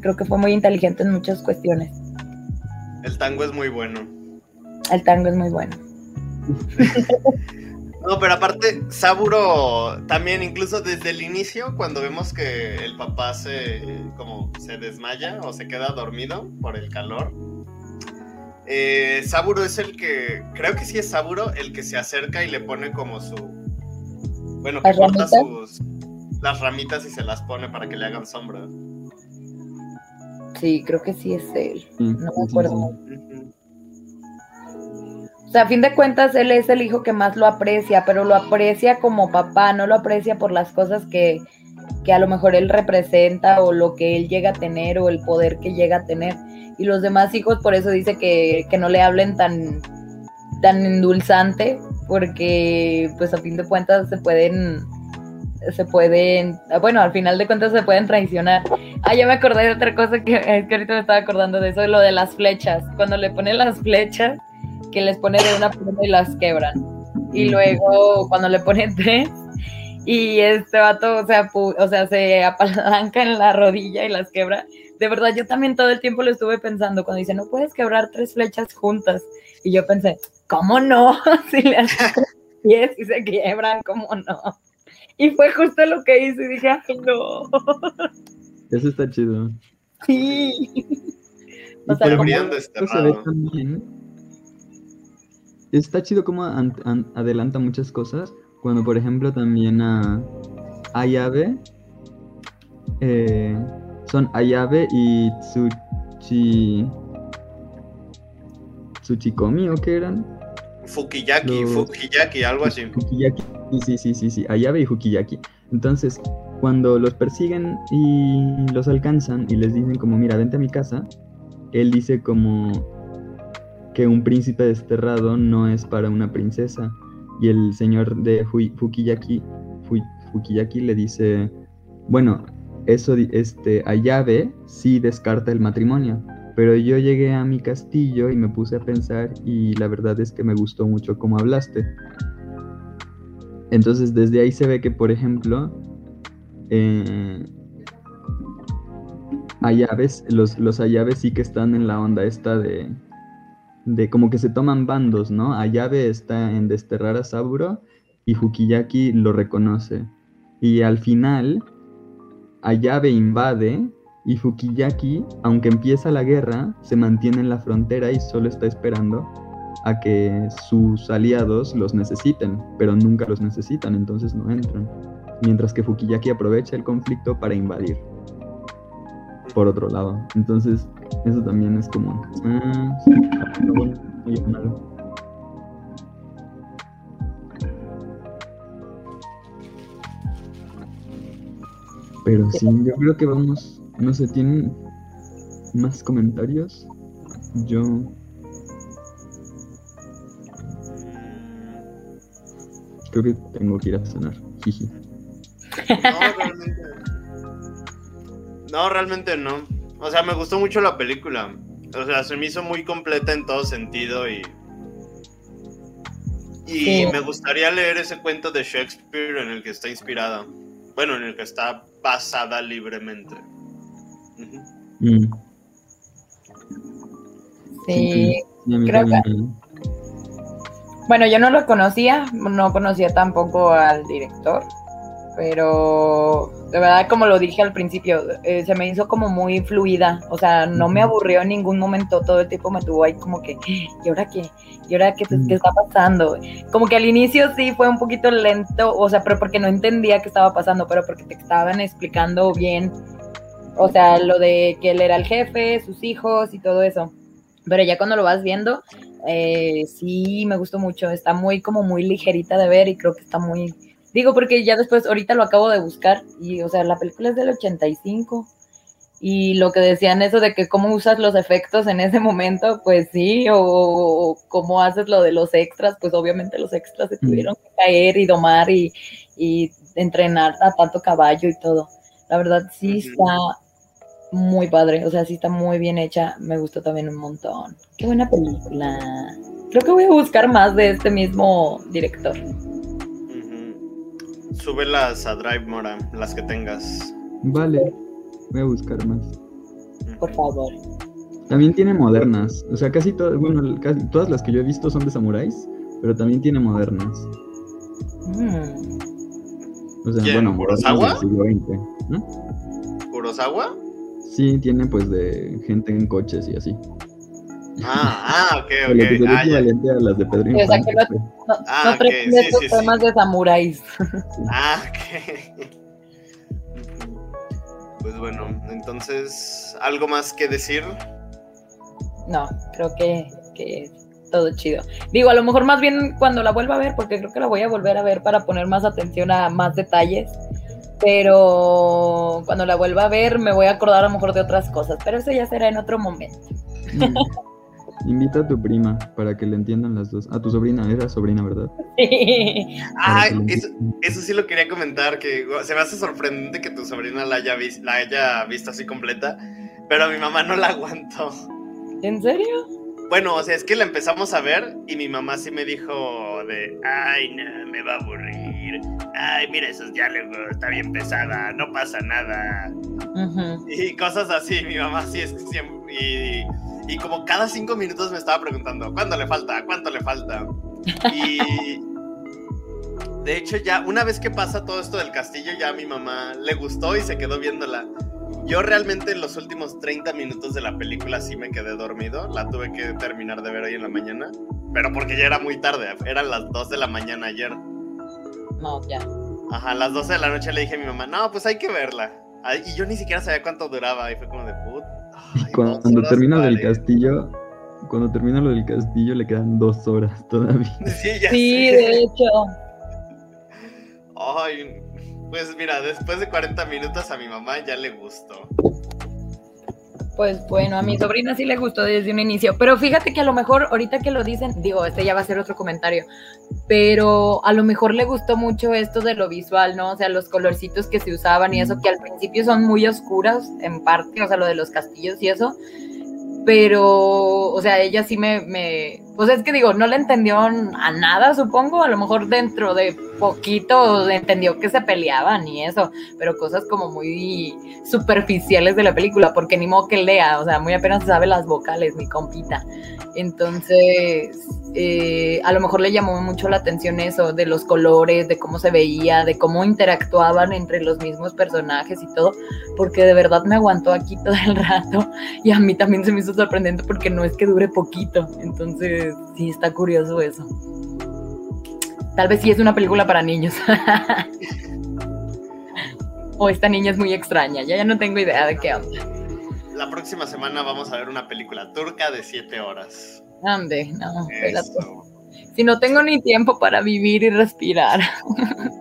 Creo que fue muy inteligente en muchas cuestiones. El tango es muy bueno. El tango es muy bueno. No, pero aparte, Saburo también, incluso desde el inicio, cuando vemos que el papá se como se desmaya o se queda dormido por el calor. eh, Saburo es el que, creo que sí es Saburo, el que se acerca y le pone como su, bueno, que ¿Las corta sus las ramitas y se las pone para que le hagan sombra. Sí, creo que sí es él. Sí, No me acuerdo. sí. O sea, a fin de cuentas, él es el hijo que más lo aprecia, pero lo aprecia como papá, no lo aprecia por las cosas que, que a lo mejor él representa o lo que él llega a tener o el poder que llega a tener. Y los demás hijos, por eso dice que, que no le hablen tan, tan endulzante, porque pues a fin de cuentas se pueden, se pueden, bueno, al final de cuentas se pueden traicionar. Ah, ya me acordé de otra cosa que, que ahorita me estaba acordando de eso, lo de las flechas. Cuando le ponen las flechas, que les pone de una punta y las quebran. Y luego cuando le ponen tres y este vato, o sea, o sea, se apalanca en la rodilla y las quebra. De verdad, yo también todo el tiempo lo estuve pensando cuando dice, no puedes quebrar tres flechas juntas. Y yo pensé, ¿cómo no? si le haces pies y se quiebran, ¿cómo no? Y fue justo lo que hice y dije, ay, no. Eso está chido. Sí. O sea, por como- ejemplo, Está chido an- adelanta muchas cosas. Cuando, por ejemplo, también a Ayabe. eh, son Ayabe y Tsuchi. Tsuchikomi o qué eran? Fukiyaki, Los- Fukiyaki, algo así. Fukiyaki. Sí, sí, sí, sí, sí. Ayabe y Fukiyaki. Entonces, cuando los persiguen y los alcanzan y les dicen como, mira, vente a mi casa, él dice como que un príncipe desterrado no es para una princesa. Y el señor de Fukiyaki, Fu- Fukiyaki le dice, bueno, eso, este, Ayabe sí descarta el matrimonio. Pero yo llegué a mi castillo y me puse a pensar y la verdad es que me gustó mucho cómo hablaste. Entonces desde ahí se ve que, por ejemplo, eh, los, los sí que están en la onda esta de, de como que se toman bandos, ¿no? Ayabe está en desterrar a Saburo y Fukiyaki lo reconoce. Y al final, Ayabe invade y Fukiyaki, aunque empieza la guerra, se mantiene en la frontera y solo está esperando a que sus aliados los necesiten, pero nunca los necesitan, entonces no entran. Mientras que Fukiyaki aprovecha el conflicto para invadir. Por otro lado. Entonces, eso también es como. ah, algo malo. Pero sí, yo creo que vamos. No sé, ¿tienen más comentarios? Yo. Creo que tengo que ir a cenar. Jiji. No, realmente. No, realmente no. O sea, me gustó mucho la película. O sea, se me hizo muy completa en todo sentido y. Y Sí. me gustaría leer ese cuento de Shakespeare en el que está inspirada. Bueno, en el que está basada libremente. Mm, Sí. sí, creo también. Bueno, yo no lo conocía, no conocía tampoco al director, pero de verdad, como lo dije al principio, eh, se me hizo como muy fluida, o sea, no me aburrió en ningún momento, todo el tiempo me tuvo ahí como que, ¿y ahora qué? ¿Y ahora qué, qué está pasando? Como que al inicio sí fue un poquito lento, o sea, pero porque no entendía qué estaba pasando, pero porque te estaban explicando bien, o sea, lo de que él era el jefe, sus hijos y todo eso. Pero ya cuando lo vas viendo, eh, sí, me gustó mucho. Está muy, como muy ligerita de ver y creo que está muy. Digo, porque ya después, ahorita lo acabo de buscar y, o sea, la película es del 85 y lo que decían eso de que cómo usas los efectos en ese momento, pues sí, o, o cómo haces lo de los extras, pues obviamente los extras se tuvieron que caer y domar y, y entrenar a tanto caballo y todo. La verdad, sí está muy padre, o sea, sí está muy bien hecha, me gustó también un montón. Qué buena película. Creo que voy a buscar más de este mismo director. Súbelas a Drive Mora, las que tengas. Vale, voy a buscar más. Por favor. También tiene modernas. O sea, casi todas, bueno, casi todas las que yo he visto son de samuráis, pero también tiene modernas. Mm. O sea, ¿Quién, bueno, Kurosawa? del siglo XX. ¿no? ¿Kurosawa? Sí, tiene pues de gente en coches y así. Ah, ah, ok, Lo que sería ok. Ah, ya. a las de Pedro Sí, o sea, Infante. que pues. No, Ah, no ok, traes sí, sí, sí. temas de samuráis. Ah, ok. Pues bueno, entonces, ¿algo más que decir? No, creo que, que todo chido. Digo, a lo mejor más bien cuando la vuelva a ver, porque creo que la voy a volver a ver para poner más atención a más detalles. Pero cuando la vuelva a ver me voy a acordar a lo mejor de otras cosas, pero eso ya será en otro momento. Mm. Invita a tu prima para que le entiendan las dos. A tu sobrina, era sobrina, ¿verdad? Le eso, eso sí lo quería comentar, que se me hace sorprendente que tu sobrina la haya, la haya visto así completa, pero mi mamá no la aguantó. ¿En serio? Bueno, o sea, es que la empezamos a ver y mi mamá sí me dijo de, ay, no, me va a aburrir. Ay, mira esos diálogos, está bien pesada, no pasa nada. Y cosas así, mi mamá sí es que siempre... Y, y como cada cinco minutos me estaba preguntando, ¿cuánto le falta? ¿Cuánto le falta? Y... De hecho, ya una vez que pasa todo esto del castillo, ya a mi mamá le gustó y se quedó viéndola. Yo realmente en los últimos 30 minutos de la película sí me quedé dormido. La tuve que terminar de ver hoy en la mañana. Pero porque ya era muy tarde. Eran las 2 de la mañana ayer. No, ya. Ajá, a las 12 de la noche le dije a mi mamá, no, pues hay que verla. Ay, Y yo ni siquiera sabía cuánto duraba. Y fue como de put. ay, Y cuando, cuando termina lo del cuarenta". castillo, cuando termina lo del castillo le quedan dos horas todavía. Sí, ya Sí, sé. de hecho. Ay, pues mira, después de 40 minutos a mi mamá ya le gustó. Pues bueno, a mi sobrina sí le gustó desde un inicio, pero fíjate que a lo mejor ahorita que lo dicen, digo, este ya va a ser otro comentario, pero a lo mejor le gustó mucho esto de lo visual, ¿no? O sea, los colorcitos que se usaban y eso, que al principio son muy oscuros en parte, o sea, lo de los castillos y eso, pero, o sea, ella sí me, me, pues es que digo, no le entendió a nada, supongo, a lo mejor dentro de poquito entendió que se peleaban y eso, pero cosas como muy superficiales de la película, porque ni modo que lea, o sea, muy apenas sabe las vocales, mi compita. Entonces, eh, a lo mejor le llamó mucho la atención eso, de los colores, de cómo se veía, de cómo interactuaban entre los mismos personajes y todo, porque de verdad me aguantó aquí todo el rato y a mí también se me hizo sorprendente porque no es que dure poquito, entonces sí está curioso eso. Tal vez sí es una película para niños. o esta niña es muy extraña, ya ya no tengo idea de qué onda. La próxima semana vamos a ver una película turca de 7 horas. Ande, no. Si no tengo ni tiempo para vivir y respirar.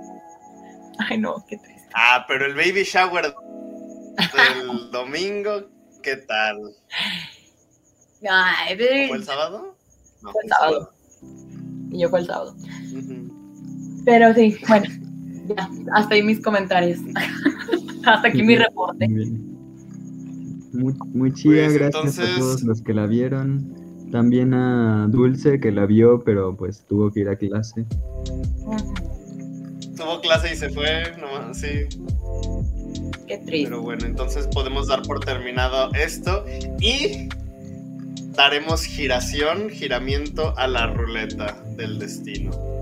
Ay, no, qué triste. Ah, pero el baby shower del domingo, ¿qué tal? Ay, ¿Fue el sábado? No, Fue el sábado. Y yo fue el sábado. Pero sí, bueno, ya, hasta ahí mis comentarios. hasta aquí mi reporte. Muy bien. Muy, chida, Pues, gracias entonces- a todos los que la vieron. También a Dulce que la vio, pero pues tuvo que ir a clase. Tuvo clase y se fue, no, sí. Qué triste. Pero bueno, entonces podemos dar por terminado esto y daremos giración, giramiento a la ruleta del destino.